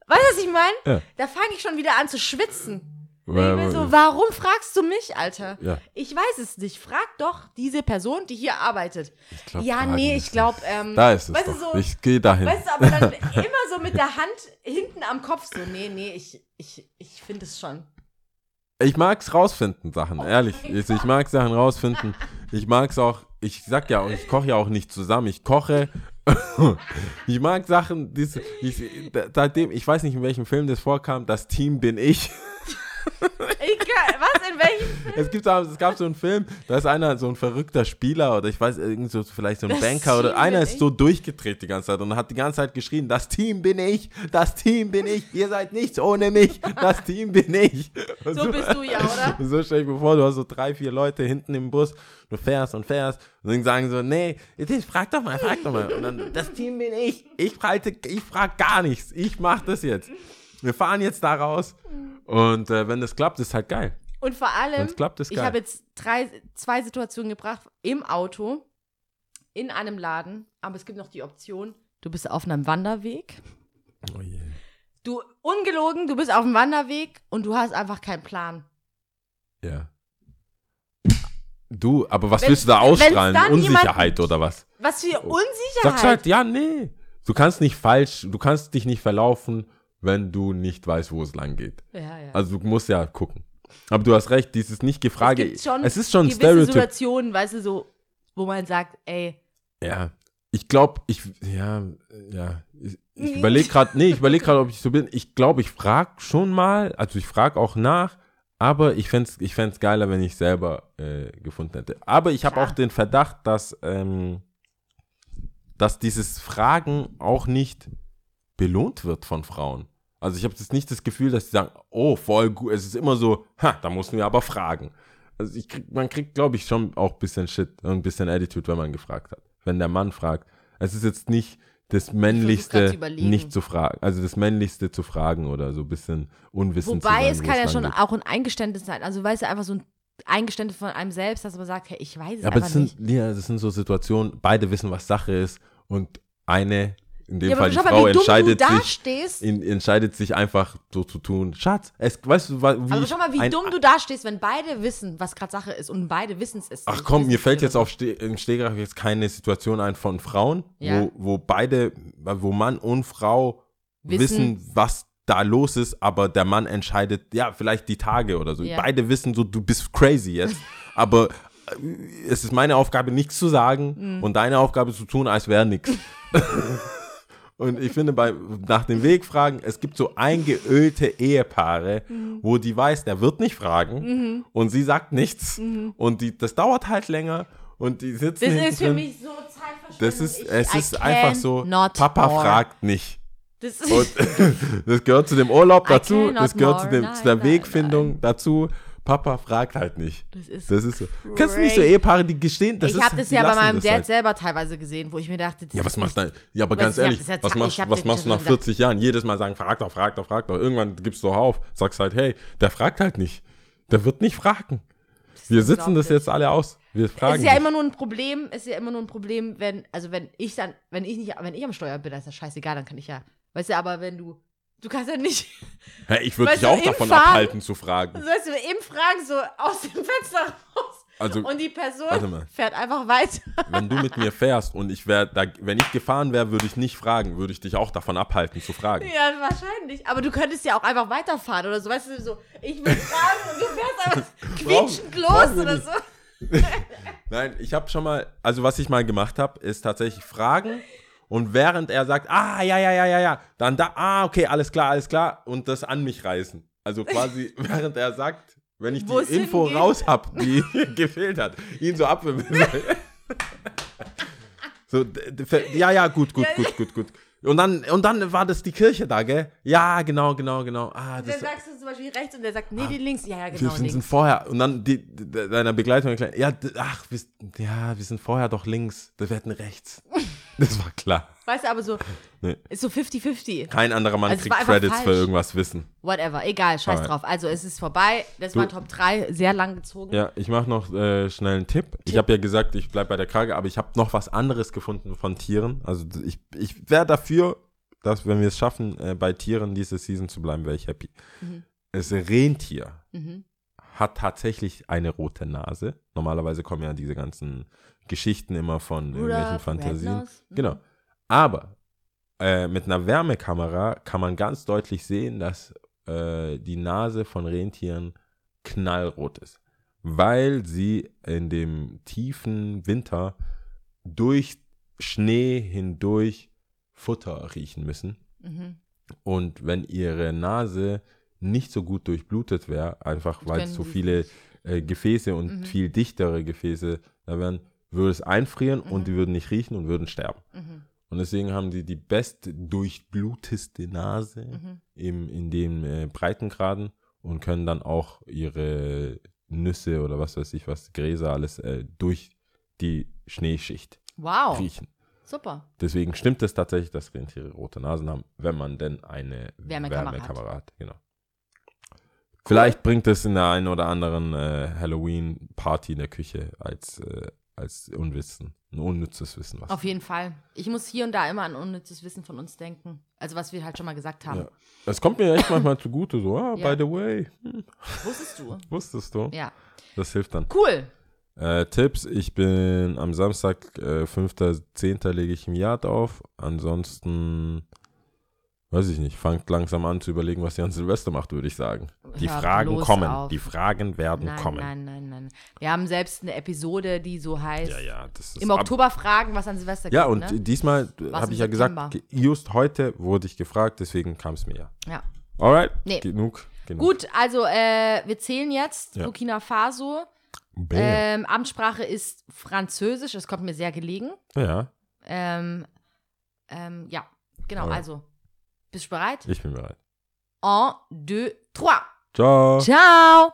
was ich meine? Ja. Da fange ich schon wieder an zu schwitzen. Weil- Ich bin so, warum fragst du mich, Alter? Ja. Ich weiß es nicht. Frag doch diese Person, die hier arbeitet. Glaub, ja, nee, ich glaube, ähm, Da ist es weißt doch. du, so, ich gehe dahin. weißt du, aber dann [laughs] immer so mit der Hand hinten am Kopf so, nee, nee, ich, ich, ich finde es schon. Ich mag's rausfinden, Sachen, ehrlich. Ich, ich mag Sachen rausfinden. Ich mag's auch, ich sag ja, auch, ich koche ja auch nicht zusammen. Ich koche. [laughs] ich mag Sachen, die, ich, seitdem, ich weiß nicht, in welchem Film das vorkam, das Team bin ich. [laughs] Ich, kann- was, in welchem? Es, gibt, es gab so einen Film, da ist einer so ein verrückter Spieler oder ich weiß, irgend so, vielleicht so ein Das Banker oder einer ist ich. so durchgedreht die ganze Zeit und hat die ganze Zeit geschrien, das Team bin ich, das Team bin ich, ihr seid nichts ohne mich, das Team bin ich. Und [laughs] So bist du ja, oder? [laughs] So stell ich mir vor, du hast so drei, vier Leute hinten im Bus, du fährst und fährst und dann sagen so, nee, jetzt frag doch mal, frag doch mal. Und dann, das Team bin ich, ich, halte, ich frag gar nichts, ich mach das jetzt. Wir fahren jetzt da raus und äh, wenn das klappt, ist halt geil. Und vor allem, klappt, ich habe jetzt drei, zwei Situationen gebracht, im Auto, in einem Laden, aber es gibt noch die Option, du bist auf einem Wanderweg. Oh je. Du, ungelogen, du bist auf dem Wanderweg und du hast einfach keinen Plan. Ja. Du, aber was Wenn's- willst du da ausstrahlen? Unsicherheit oder was? Was für Sagst Unsicherheit. halt, ja, nee. Du kannst nicht falsch, du kannst dich nicht verlaufen, wenn du nicht weißt, wo es lang geht. ja, ja. Also du musst ja gucken. Aber du hast recht, dieses nicht gefrage. es schon es ist schon ein gewisse Stereotyp. Situationen, weißt du, so, wo man sagt, ey, Ja. Ich glaube, ich, ja, ja. Ich, ich überlege gerade, nee, ich überlege gerade, ob ich so bin. Ich glaube, ich frage schon mal, also ich frage auch nach, aber ich fände es ich fänd's geiler, wenn ich selber äh, gefunden hätte. Aber ich habe auch den Verdacht, dass, ähm, dass dieses Fragen auch nicht belohnt wird von Frauen. Also ich habe jetzt nicht das Gefühl, dass sie sagen, oh, voll gut. Es ist immer so, ha, da mussten wir aber fragen. Also ich krieg, man kriegt, glaube ich, schon auch ein bisschen Shit und ein bisschen Attitude, wenn man gefragt hat. Wenn der Mann fragt. Es ist jetzt nicht das Männlichste, zu nicht zu fragen. Also das Männlichste zu fragen oder so ein bisschen unwissend zu wobei sein, es kann ja schon geht. auch ein Eingeständnis sein. Also, weißt du, einfach so ein Eingeständnis von einem selbst, dass man sagt, hey, ich weiß es Ja, aber das sind, nicht. ja, das sind so Situationen, beide wissen, was Sache ist und eine, in dem Ja, Fall die Frau, wie dumm du entscheidet sich, in, entscheidet sich einfach so zu tun. Schatz, es, weißt du, wie Aber schau mal, wie dumm du da stehst, wenn beide wissen, was gerade Sache ist und beide wissen es ist. Ach komm, mir fällt jetzt auf Ste im Stegreif jetzt keine Situation ein von Frauen, Ja. wo, wo beide, wo Mann und Frau Wissen- wissen, was da los ist, aber der Mann entscheidet, ja, vielleicht die Tage oder so. Ja. Beide wissen so, du bist crazy jetzt, [laughs] aber äh, es ist meine Aufgabe, nichts zu sagen Mhm. und deine Aufgabe zu tun, als wäre nichts. [laughs] Und ich finde, bei, nach dem Weg fragen, es gibt so eingeölte Ehepaare, Mhm. wo die weiß, der wird nicht fragen und sie sagt nichts. Und die, das dauert halt länger und die sitzen Mhm. Das ist für mich so Zeitverschwendung. Das ist, Ich- es I ist einfach so, Papa more. fragt nicht. Das Und ist, [laughs] [laughs] das gehört zu dem Urlaub dazu, das gehört zu, dem, zu der Nein, nein, Wegfindung dazu. Papa fragt halt nicht. das ist Das ist so. Kennst du nicht so crazy. Ehepaare, die gestehen? Das ich habe das ja bei meinem Dad halt. selber teilweise gesehen, wo ich mir dachte, das Ja, was machst nicht- du? Ja, aber ganz ehrlich, ja was machst, was machst du nach schon gesagt. 40 Jahren? Jedes Mal sagen, frag doch, frag doch, frag doch. Irgendwann gibst du auf, sagst halt, hey, der fragt halt nicht. Der wird nicht fragen. Wir sitzen das jetzt alle aus. Wir fragen es ist ja dich. immer nur ein Problem, es ist ja immer nur ein Problem, wenn, also wenn ich dann, wenn ich nicht, wenn ich am Steuer bin, dann ist das scheißegal, dann kann ich ja, weißt du, aber wenn du, du kannst ja nicht, [laughs] Hä, ich würde dich auch davon Fahren- abhalten zu fragen. weißt du, eben fragen, so aus dem Fenster raus Also, und die Person fährt einfach weiter. wenn du mit mir fährst und ich wäre, da, wenn ich gefahren wäre, würde ich nicht fragen, würde ich dich auch davon abhalten zu fragen. Ja, wahrscheinlich. Aber du könntest ja auch einfach weiterfahren oder so, weißt du, so, ich will fragen und du fährst einfach [laughs] quietschend los wir oder so. [laughs] Nein, ich habe schon mal, also was ich mal gemacht habe, ist tatsächlich fragen und während er sagt, ah, ja, ja, ja, ja, ja, dann da, ah, okay, alles klar, alles klar und das an mich reißen. Also quasi, [laughs] während er sagt, wenn ich Wo es die Info hingeht. raus habe, die [laughs] gefehlt hat, ihn so abwimmeln. [laughs] so, ja, ja, gut, gut, gut, gut, gut. Und dann, und dann war das die Kirche da, gell? Ja, genau, genau, genau. Ah, Dann das, sagst du zum Beispiel rechts und der sagt, nee, die links. Ja, ja, wir genau, sind links. vorher. Und dann die, de- deiner Begleitung erklärt, ja, ach, wir, ja, wir sind vorher doch links. Wir hätten rechts. Das war klar. Weißt du, aber so, Nee. ist so 50-50. Kein anderer Mann Also kriegt Credits für falsch. irgendwas wissen. Whatever, egal, scheiß Alright. drauf. Also es ist vorbei. Das Du- war Top 3, sehr lang gezogen. Ja, ich mache noch äh, schnell einen Tipp. Ich habe ja gesagt, ich bleibe bei der Krage, aber ich habe noch was anderes gefunden von Tieren. Also ich, ich wäre dafür, dass wenn wir es schaffen, äh, bei Tieren diese Season zu bleiben, wäre ich happy. Mhm. Das Rentier Mhm. hat tatsächlich eine rote Nase. Normalerweise kommen ja diese ganzen Geschichten immer von irgendwelchen Fantasien. Red-Nose. Mhm. Genau. Aber äh, mit einer Wärmekamera kann man ganz deutlich sehen, dass äh, die Nase von Rentieren knallrot ist. Weil sie in dem tiefen Winter durch Schnee hindurch Futter riechen müssen. Mhm. Und wenn ihre Nase nicht so gut durchblutet wäre, einfach weil es so viele äh, Gefäße und Mhm. viel dichtere Gefäße da wären, würde es einfrieren und Mhm. die würden nicht riechen und würden sterben. Mhm. Und deswegen haben die die best durchbluteste Nase Mhm. im, in den äh, Breitengraden und können dann auch ihre Nüsse oder was weiß ich was, Gräser, alles äh, durch die Schneeschicht Wow, riechen. super. Deswegen stimmt es tatsächlich, dass Rentiere rote Nasen haben, wenn man denn eine Wärmekamera Wärmekamera, hat. Genau. Vielleicht bringt es in der einen oder anderen äh, Halloween-Party in der Küche als, äh, als Unwissen, ein unnützes Wissen. Was Auf jeden Fall. Ich muss hier und da immer an unnützes Wissen von uns denken. Also was wir halt schon mal gesagt haben. Ja. Es kommt mir echt manchmal zugute, so, ah, Ja. by the way, hm, Wusstest du? wusstest du? Ja. Das hilft dann. Cool. Äh, Tipps, ich bin am Samstag, äh, 5.10. lege ich im Yard auf. Ansonsten, weiß ich nicht, fangt langsam an zu überlegen, was ihr an Silvester macht, würde ich sagen. Die Hör Fragen kommen, auf. die Fragen werden Nein, kommen. nein, nein, nein. Wir haben selbst eine Episode, die so heißt, Ja, ja, im Oktober fragen, was an Silvester Ja, gibt. und ne? diesmal habe ich ja gesagt, September. just heute wurde ich gefragt, deswegen kam es mir ja. Ja. Alright, Nee. genug. genug. Gut, also äh, wir zählen jetzt Ja. Burkina Faso. Ähm, Amtssprache ist Französisch, das kommt mir sehr gelegen. ja, Ähm, ähm, ja, genau, Alright. also. Bist du bereit? ich bin bereit. Un, deux, trois. Ciao. Ciao!